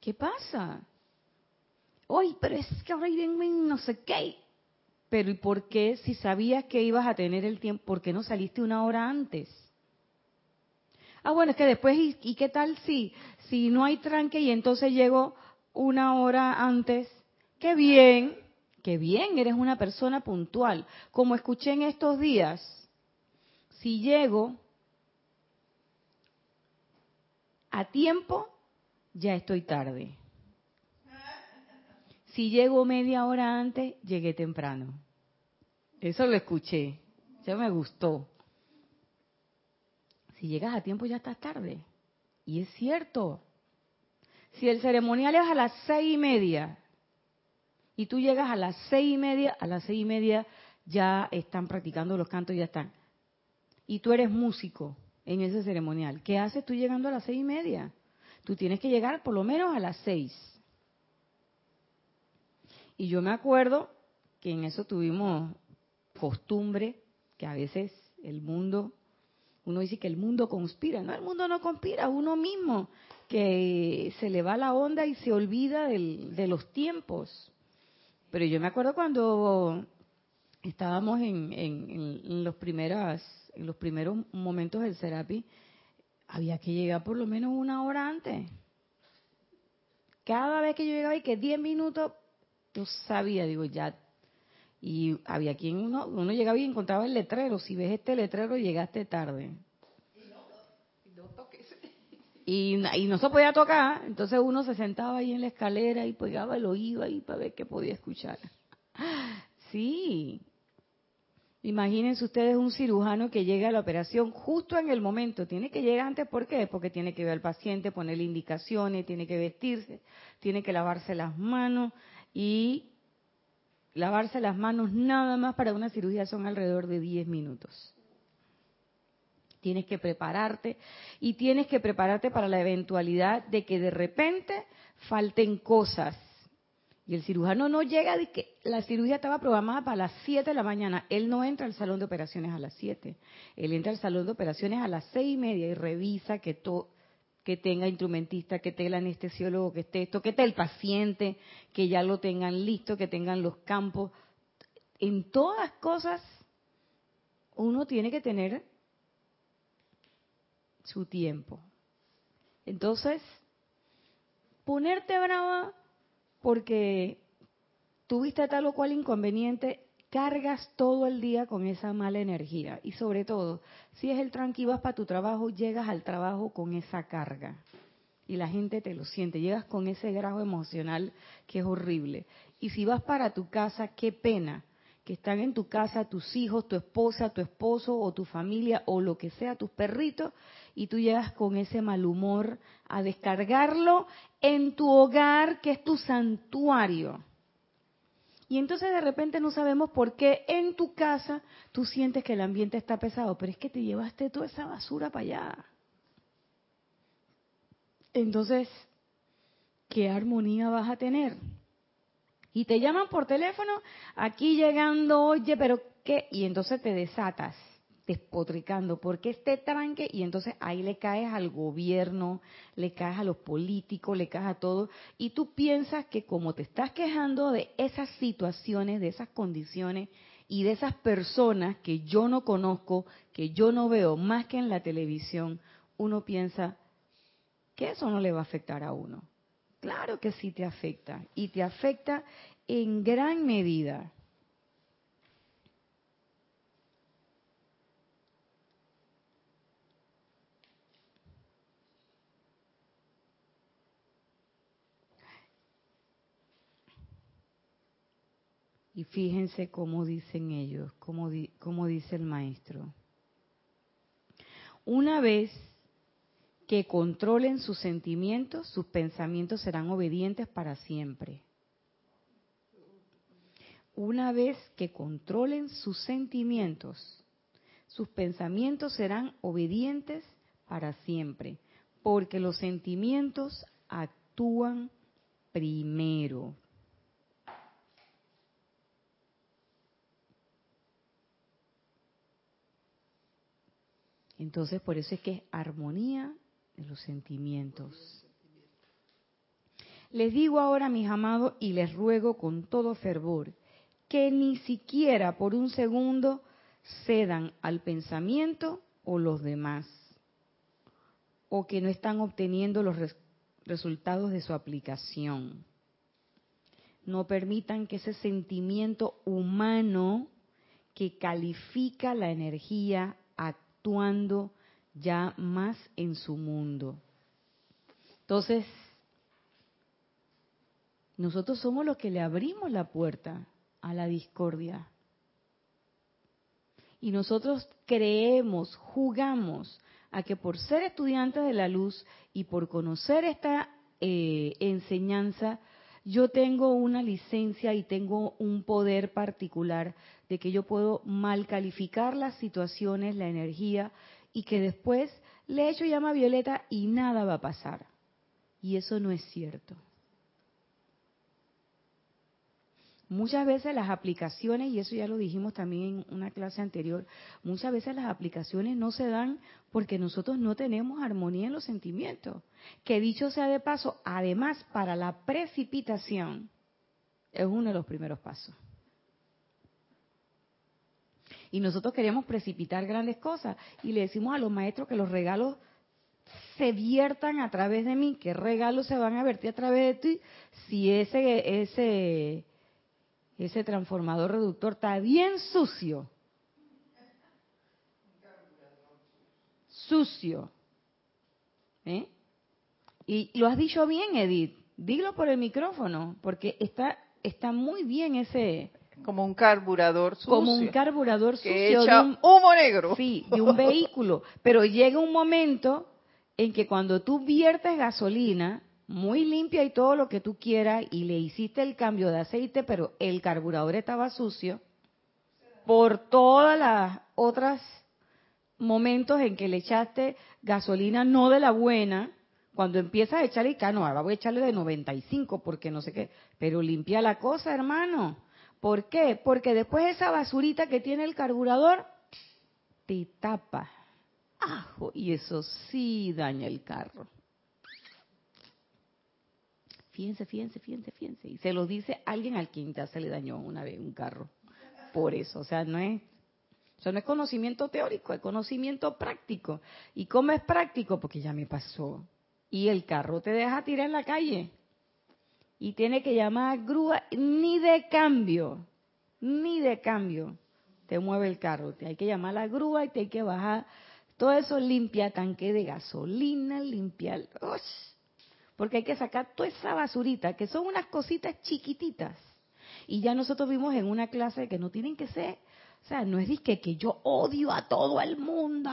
S1: ¿Qué pasa? Hoy, pero es que ahora no sé qué. Pero ¿y por qué si sabías que ibas a tener el tiempo, por qué no saliste una hora antes? Ah, bueno, es que después, ¿y, qué tal si, si no hay tranque y entonces llego una hora antes? ¡Qué bien! ¡Qué bien! Eres una persona puntual. Como escuché en estos días, si llego a tiempo, ya estoy tarde. Si llego media hora antes, llegué temprano. Eso lo escuché. Ya me gustó. Si llegas a tiempo, ya estás tarde. Y es cierto. Si el ceremonial es a las seis y media y tú llegas a las seis y media, a las seis y media ya están practicando los cantos, ya están. Y tú eres músico en ese ceremonial. ¿Qué haces tú llegando a las seis y media? Tú tienes que llegar por lo menos a las seis. Y yo me acuerdo que en eso tuvimos costumbre, que a veces el mundo, uno dice que el mundo conspira, no, el mundo no conspira, uno mismo, que se le va la onda y se olvida de los tiempos. Pero yo me acuerdo cuando estábamos en, en, los primeras, en los primeros momentos del Serapi, había que llegar por lo menos una hora antes. Cada vez que yo llegaba y que 10 minutos, yo sabía, digo, ya. Y había quien uno, uno llegaba y encontraba el letrero. Si ves este letrero, llegaste tarde. Y, no se podía tocar, entonces uno se sentaba ahí en la escalera y pegaba el oído ahí para ver qué podía escuchar. *laughs* Sí, Imagínense ustedes un cirujano que llega a la operación justo en el momento. Tiene que llegar antes, ¿por qué? Porque tiene que ver al paciente, ponerle indicaciones, tiene que vestirse, tiene que lavarse las manos y lavarse las manos nada más para una cirugía son alrededor de 10 minutos. Tienes que prepararte y tienes que prepararte para la eventualidad de que de repente falten cosas y el cirujano no llega de que la cirugía estaba programada para las 7 de la mañana. Él no entra al salón de operaciones a las 7. Él entra al salón de operaciones a las seis y media y revisa que todo que tenga instrumentista, que tenga el anestesiólogo, que esté esto, que esté el paciente, que ya lo tengan listo, que tengan los campos. En todas cosas uno tiene que tener su tiempo. Entonces, ponerte brava porque tuviste tal o cual inconveniente, cargas todo el día con esa mala energía. Y sobre todo, si es el tranqui, vas para tu trabajo, llegas al trabajo con esa carga. Y la gente te lo siente, llegas con ese grado emocional que es horrible. Y si vas para tu casa, qué pena que están en tu casa tus hijos, tu esposa, tu esposo o tu familia o lo que sea, tus perritos, y tú llegas con ese mal humor a descargarlo en tu hogar, que es tu santuario. Y entonces de repente no sabemos por qué en tu casa tú sientes que el ambiente está pesado, pero es que te llevaste toda esa basura para allá. Entonces, ¿qué armonía vas a tener? Y te llaman por teléfono, aquí llegando, oye, pero ¿qué? Y entonces te desatas despotricando, porque este tranque, y entonces ahí le caes al gobierno, le caes a los políticos, le caes a todo, y tú piensas que como te estás quejando de esas situaciones, de esas condiciones y de esas personas que yo no conozco, que yo no veo más que en la televisión, uno piensa que eso no le va a afectar a uno. Claro que sí te afecta, y te afecta en gran medida. Y fíjense cómo dicen ellos, cómo, dice el maestro. Una vez que controlen sus sentimientos, sus pensamientos serán obedientes para siempre. Una vez que controlen sus sentimientos, sus pensamientos serán obedientes para siempre, porque los sentimientos actúan primero. Entonces, por eso es que es armonía de los sentimientos. Les digo ahora, mis amados, y les ruego con todo fervor, que ni siquiera por un segundo cedan al pensamiento o los demás, o que no están obteniendo los resultados de su aplicación. No permitan que ese sentimiento humano que califica la energía actuando ya más en su mundo. Entonces, nosotros somos los que le abrimos la puerta a la discordia. Y nosotros creemos, jugamos a que por ser estudiantes de la luz y por conocer esta eh, enseñanza, yo tengo una licencia y tengo un poder particular de que yo puedo mal calificar las situaciones, la energía, y que después le echo llama violeta y nada va a pasar. Y eso no es cierto. Muchas veces las aplicaciones, y eso ya lo dijimos también en una clase anterior, muchas veces las aplicaciones no se dan porque nosotros no tenemos armonía en los sentimientos. Que dicho sea de paso, además para la precipitación es uno de los primeros pasos. Y nosotros queremos precipitar grandes cosas y le decimos a los maestros que los regalos se viertan a través de mí, qué regalos se van a vertir a través de ti si ese ese ese transformador reductor está bien sucio. Sucio. ¿Eh? Y lo has dicho bien, Edith. Dilo por el micrófono, porque está, está muy bien ese...
S2: Como un carburador sucio.
S1: Como un carburador sucio.
S2: Que echa un, humo negro.
S1: Sí, de un *laughs* vehículo. Pero llega un momento en que cuando tú viertes gasolina, muy limpia y todo lo que tú quieras y le hiciste el cambio de aceite, pero el carburador estaba sucio por todas las otras momentos en que le echaste gasolina no de la buena, cuando empiezas a echarle, no, ahora voy a echarle de 95 porque no sé qué, pero limpia la cosa, hermano. ¿Por qué? Porque después esa basurita que tiene el carburador te tapa. Ajo, y eso sí daña el carro. Fíjense, fíjense, fíjense, fíjense. Y se lo dice alguien al quien ya se le dañó una vez un carro. Por eso, o sea, no es, eso no es conocimiento teórico, es conocimiento práctico. ¿Y cómo es práctico? Porque ya me pasó. Y el carro te deja tirar en la calle. Y tiene que llamar grúa, ni de cambio, ni de cambio. Te mueve el carro. Te hay que llamar a la grúa y te hay que bajar. Todo eso limpia tanque de gasolina, limpia porque hay que sacar toda esa basurita, que son unas cositas chiquititas. Y ya nosotros vimos en una clase que no tienen que ser, o sea, no es que, que yo odio a todo el mundo.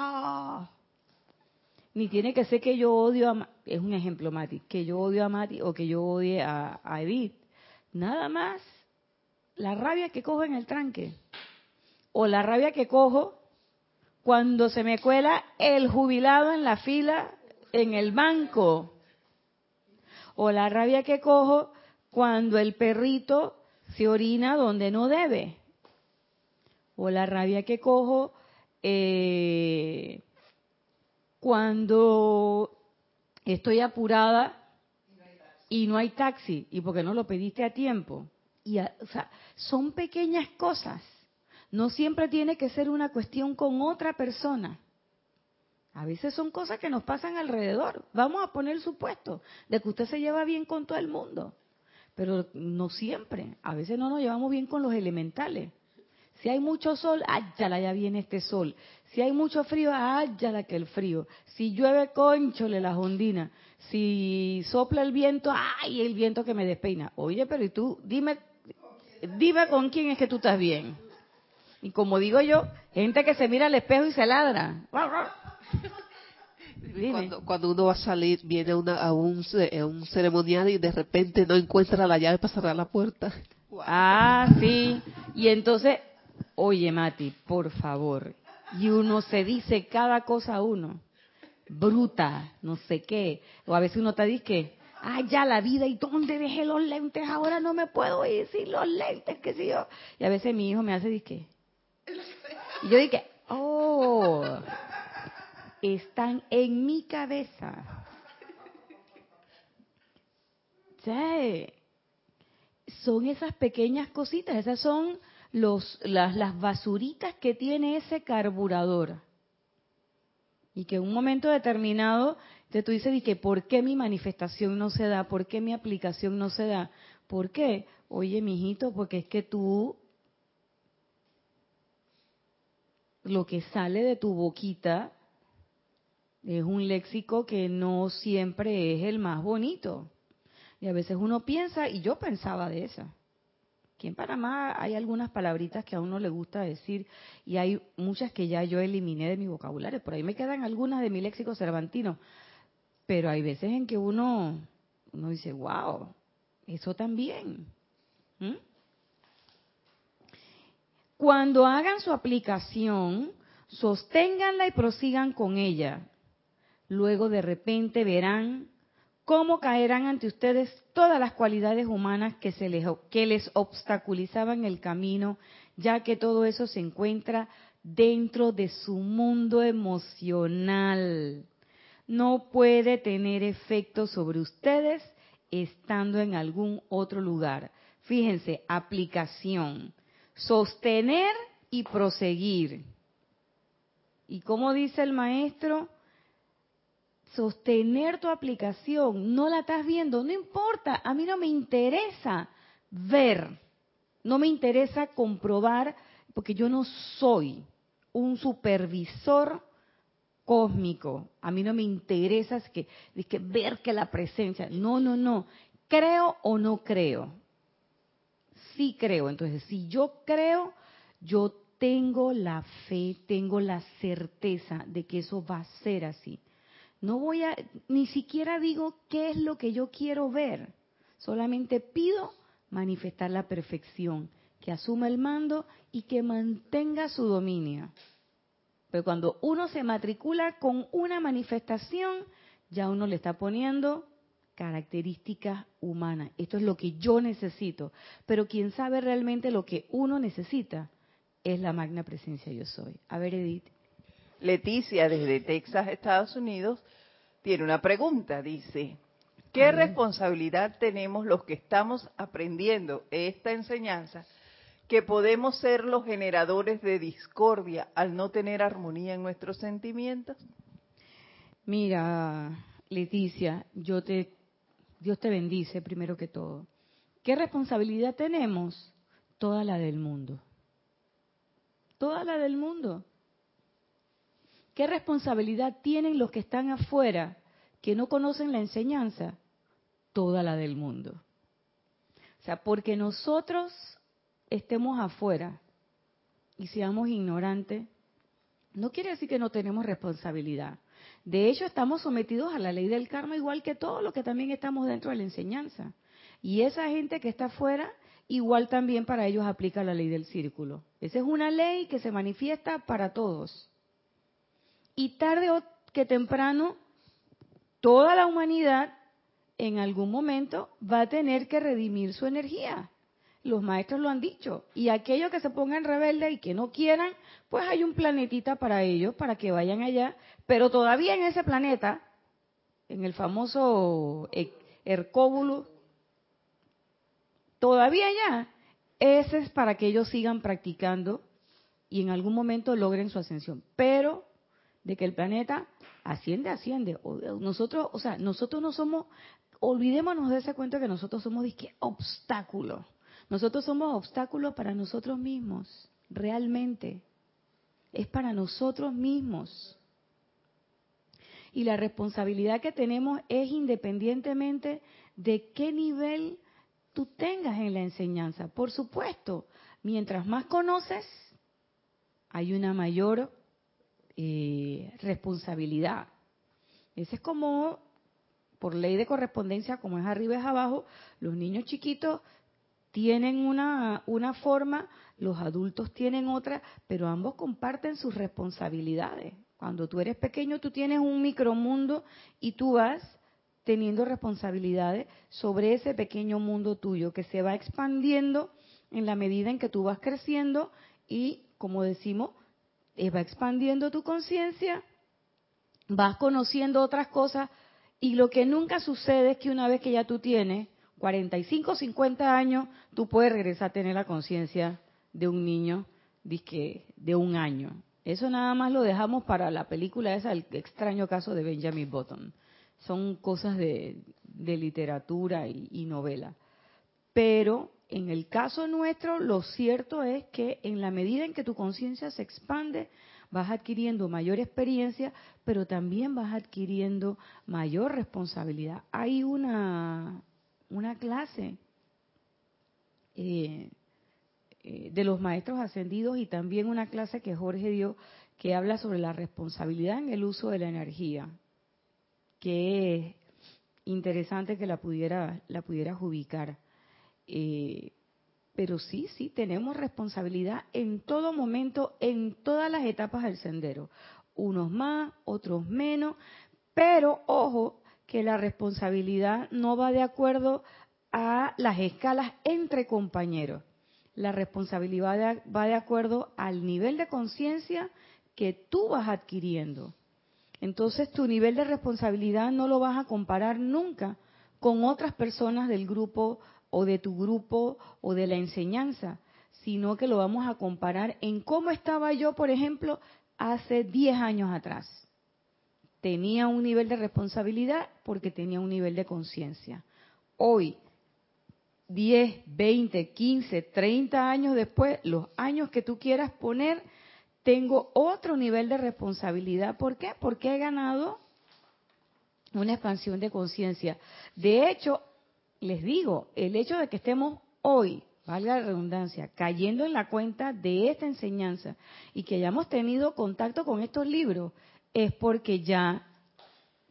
S1: Ni tiene que ser que yo odio a, es un ejemplo, Mati, que yo odio a Mati o que yo odie a, a Edith. Nada más la rabia que cojo en el tranque. O la rabia que cojo cuando se me cuela el jubilado en la fila en el banco o la rabia que cojo cuando el perrito se orina donde no debe, o la rabia que cojo eh, cuando estoy apurada y no hay taxi y porque no lo pediste a tiempo. Y o sea, son pequeñas cosas. No siempre tiene que ser una cuestión con otra persona. A veces son cosas que nos pasan alrededor. Vamos a poner el supuesto de que usted se lleva bien con todo el mundo, pero no siempre. A veces no nos llevamos bien con los elementales. Si hay mucho sol, áyala, ya viene este sol. Si hay mucho frío, áyala que el frío. Si llueve, conchole la ondina. Si sopla el viento, ay, el viento que me despeina. Oye, pero y tú, dime, dime con quién es que tú estás bien. Y como digo yo, gente que se mira al espejo y se ladra.
S3: Cuando, cuando, uno va a salir, viene una, a, un, un ceremonial y de repente no encuentra la llave para cerrar la puerta.
S1: Ah, sí. Y entonces, oye Mati, por favor. Y uno se dice cada cosa a uno. Bruta, no sé qué. O a veces uno te dice ah, ya la vida, ¿y dónde dejé los lentes? Ahora no me puedo ir sin los lentes, que si yo. Y a veces mi hijo me hace, que. Y yo dije, oh, están en mi cabeza. Sí. Son esas pequeñas cositas, esas son los, las, basuritas que tiene ese carburador. Y que en un momento determinado te tú dices, que ¿por qué mi manifestación no se da? ¿Por qué mi aplicación no se da? ¿Por qué? Oye, mijito, porque es que tú lo que sale de tu boquita es un léxico que no siempre es el más bonito. Y a veces uno piensa, y yo pensaba de esa. Aquí en Panamá hay algunas palabritas que a uno le gusta decir y hay muchas que ya yo eliminé de mi vocabulario. Por ahí me quedan algunas de mi léxico cervantino. Pero hay veces en que uno, uno dice, wow, eso también. Cuando hagan su aplicación, sosténganla y prosigan con ella. Luego de repente verán cómo caerán ante ustedes todas las cualidades humanas que, se les, que les obstaculizaban el camino, ya que todo eso se encuentra dentro de su mundo emocional. No puede tener efecto sobre ustedes estando en algún otro lugar. Fíjense, aplicación sostener y proseguir. Y como dice el maestro, sostener tu aplicación, no la estás viendo, no importa, a mí no me interesa ver, no me interesa comprobar, porque yo no soy un supervisor cósmico, a mí no me interesa que, que ver que la presencia, no, no, no, creo o no creo, sí creo. Entonces, si yo creo, yo tengo la fe, tengo la certeza de que eso va a ser así. No voy a, ni siquiera digo qué es lo que yo quiero ver. Solamente pido manifestar la perfección, que asuma el mando y que mantenga su dominio. Pero cuando uno se matricula con una manifestación, ya uno le está poniendo características humanas. Esto es lo que yo necesito. Pero quien sabe realmente lo que uno necesita es la magna presencia yo soy. A ver, Edith.
S2: Leticia, desde Texas, Estados Unidos, tiene una pregunta. Dice, ¿qué responsabilidad tenemos los que estamos aprendiendo esta enseñanza que podemos ser los generadores de discordia al no tener armonía en nuestros sentimientos?
S1: Mira, Leticia, yo te Dios te bendice primero que todo. ¿Qué responsabilidad tenemos? Toda la del mundo. Toda la del mundo. ¿Qué responsabilidad tienen los que están afuera, que no conocen la enseñanza? Toda la del mundo. O sea, porque nosotros estemos afuera y seamos ignorantes, no quiere decir que no tenemos responsabilidad. De hecho, estamos sometidos a la ley del karma igual que todos los que también estamos dentro de la enseñanza. Y esa gente que está afuera, igual también para ellos aplica la ley del círculo. Esa es una ley que se manifiesta para todos. Y tarde o que temprano, toda la humanidad en algún momento va a tener que redimir su energía. Los maestros lo han dicho. Y aquellos que se pongan rebeldes y que no quieran, pues hay un planetita para ellos, para que vayan allá. Pero todavía en ese planeta, en el famoso Hercóbulo, todavía allá, ese es para que ellos sigan practicando y en algún momento logren su ascensión. Pero de que el planeta asciende, asciende. Nosotros, o sea, nosotros no somos, olvidémonos de ese cuento que nosotros somos de que obstáculos nosotros somos obstáculos para nosotros mismos, realmente. Es para nosotros mismos. Y la responsabilidad que tenemos es independientemente de qué nivel tú tengas en la enseñanza. Por supuesto, mientras más conoces, hay una mayor eh, responsabilidad. Ese es como, por ley de correspondencia, como es arriba es abajo, los niños chiquitos tienen una, una forma, los adultos tienen otra, pero ambos comparten sus responsabilidades. Cuando tú eres pequeño, tú tienes un micromundo y tú vas teniendo responsabilidades sobre ese pequeño mundo tuyo que se va expandiendo en la medida en que tú vas creciendo y, como decimos, va expandiendo tu conciencia vas conociendo otras cosas y lo que nunca sucede es que una vez que ya tú tienes 45, 50 años, tú puedes regresar a tener la conciencia de un niño de un año. Eso nada más lo dejamos para la película esa, el extraño caso de Benjamin Button. Son cosas de, literatura y novela. Pero en el caso nuestro, lo cierto es que en la medida en que tu conciencia se expande, vas adquiriendo mayor experiencia, pero también vas adquiriendo mayor responsabilidad. Hay una, una clase eh, eh, de los maestros ascendidos y también una clase que Jorge dio que habla sobre la responsabilidad en el uso de la energía, que es interesante que la pudiera la pudieras ubicar. Eh, pero sí, sí, tenemos responsabilidad en todo momento, en todas las etapas del sendero. Unos más, otros menos, pero ojo que la responsabilidad no va de acuerdo a las escalas entre compañeros. La responsabilidad va de acuerdo al nivel de conciencia que tú vas adquiriendo. Entonces tu nivel de responsabilidad no lo vas a comparar nunca con otras personas del grupo o de tu grupo o de la enseñanza, sino que lo vamos a comparar en cómo estaba yo, por ejemplo, hace 10 años atrás. Tenía un nivel de responsabilidad porque tenía un nivel de conciencia. Hoy, 10, 20, 15, 30 años después, los años que tú quieras poner, tengo otro nivel de responsabilidad. ¿Por qué? Porque he ganado una expansión de conciencia. De hecho, les digo, el hecho de que estemos hoy, valga la redundancia, cayendo en la cuenta de esta enseñanza y que hayamos tenido contacto con estos libros, es porque ya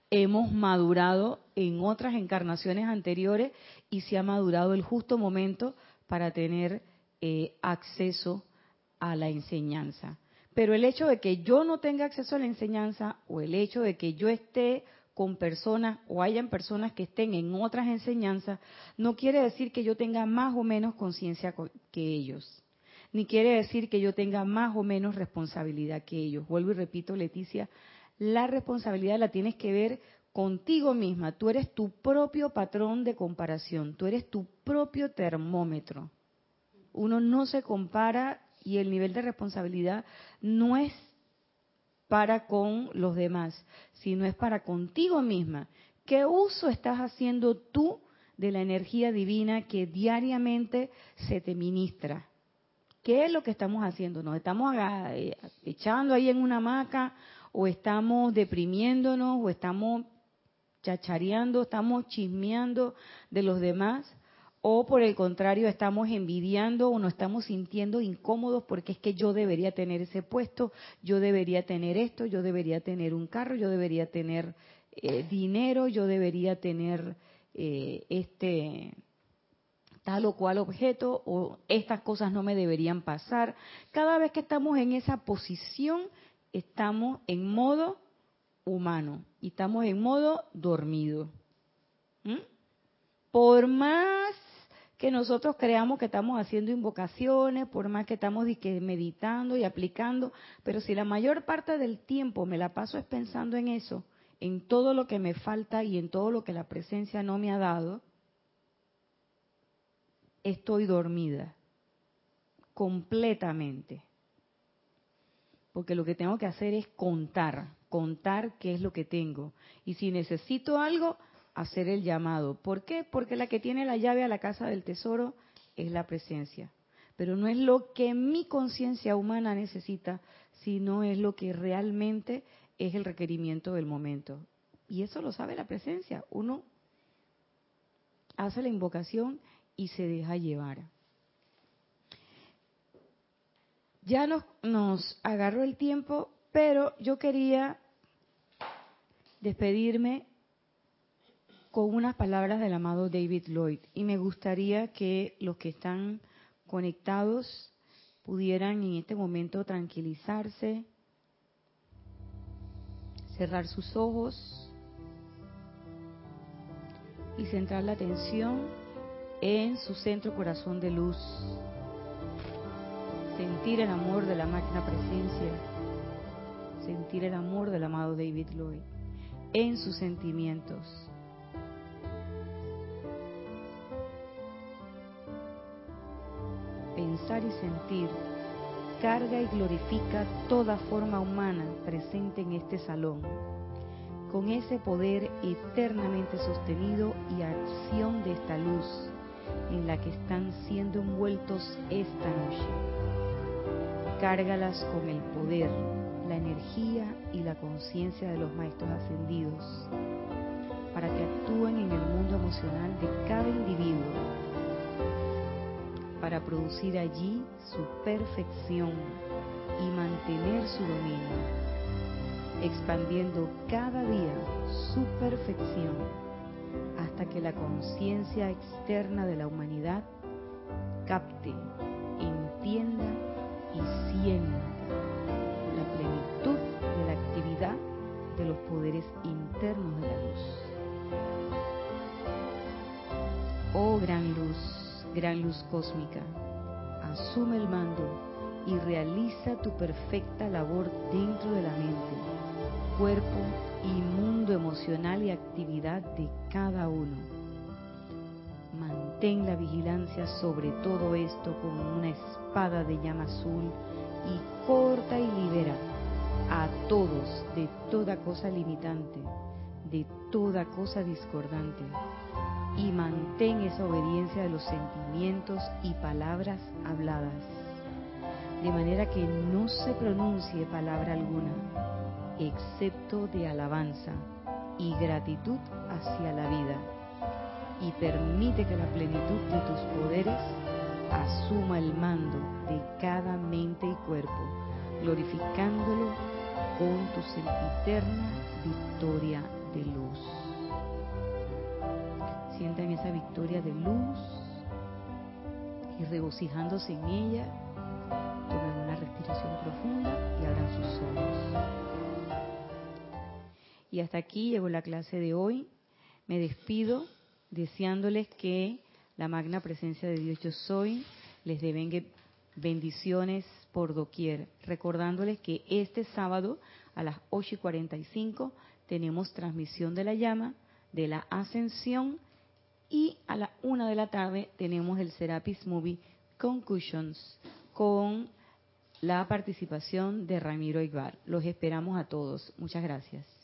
S1: hemos madurado en otras encarnaciones anteriores y se ha madurado el justo momento para tener eh, acceso a la enseñanza. Pero el hecho de que yo no tenga acceso a la enseñanza o el hecho de que yo esté con personas o hayan personas que estén en otras enseñanzas, no quiere decir que yo tenga más o menos conciencia que ellos, ni quiere decir que yo tenga más o menos responsabilidad que ellos. Vuelvo y repito, Leticia, la responsabilidad la tienes que ver contigo misma. Tú eres tu propio patrón de comparación, tú eres tu propio termómetro. Uno no se compara y el nivel de responsabilidad no es para con los demás, sino es para contigo misma. ¿Qué uso estás haciendo tú de la energía divina que diariamente se te ministra? ¿Qué es lo que estamos haciendo? ¿Nos estamos eh, echando ahí en una hamaca o estamos deprimiéndonos o estamos chachareando, estamos chismeando de los demás? O por el contrario estamos envidiando o nos estamos sintiendo incómodos porque es que yo debería tener ese puesto, yo debería tener esto, yo debería tener un carro, yo debería tener eh, dinero, yo debería tener eh, este tal o cual objeto o estas cosas no me deberían pasar. Cada vez que estamos en esa posición estamos en modo humano y estamos en modo dormido. Por más que nosotros creamos que estamos haciendo invocaciones, por más que estamos meditando y aplicando, pero si la mayor parte del tiempo me la paso es pensando en eso, en todo lo que me falta y en todo lo que la presencia no me ha dado, estoy dormida completamente. Porque lo que tengo que hacer es contar, contar qué es lo que tengo. Y si necesito algo, hacer el llamado. ¿Por qué? Porque la que tiene la llave a la casa del tesoro es la presencia. Pero no es lo que mi conciencia humana necesita, sino es lo que realmente es el requerimiento del momento. Y eso lo sabe la presencia. Uno hace la invocación y se deja llevar. Ya nos, nos agarró el tiempo, pero yo quería despedirme con unas palabras del amado David Lloyd. Y me gustaría que los que están conectados pudieran en este momento tranquilizarse, cerrar sus ojos y centrar la atención en su centro corazón de luz. Sentir el amor de la máquina presencia. sentir el amor del amado David Lloyd en sus sentimientos. Y sentir. Carga y glorifica toda forma humana presente en este salón, con ese poder eternamente sostenido y acción de esta luz en la que están siendo envueltos esta noche. Cárgalas con el poder, la energía y la conciencia de los maestros ascendidos, para que actúen en el mundo emocional de cada individuo para producir allí su perfección y mantener su dominio, expandiendo cada día su perfección hasta que la conciencia externa de la humanidad capte, entienda y sienta la plenitud de la actividad de los poderes internos de la luz. Oh gran luz, gran luz cósmica, asume el mando y realiza tu perfecta labor dentro de la mente, cuerpo y mundo emocional y actividad de cada uno. Mantén la vigilancia sobre todo esto como una espada de llama azul y corta y libera a todos de toda cosa limitante, de toda cosa discordante y mantén esa obediencia de los sentimientos y palabras habladas, de manera que no se pronuncie palabra alguna, excepto de alabanza y gratitud hacia la vida, y permite que la plenitud de tus poderes asuma el mando de cada mente y cuerpo, glorificándolo con tu sempiterna victoria de luz sientan esa victoria de luz y regocijándose en ella, tomen una respiración profunda y abran sus ojos. Y hasta aquí llegó la clase de hoy. Me despido deseándoles que la magna presencia de Dios yo soy les devengue bendiciones por doquier, recordándoles que este sábado a las 8 y 45 tenemos transmisión de la llama de la ascensión y a la una de la tarde tenemos el Serapis Movie Concussions con la participación de Ramiro Ibar. Los esperamos a todos. Muchas gracias.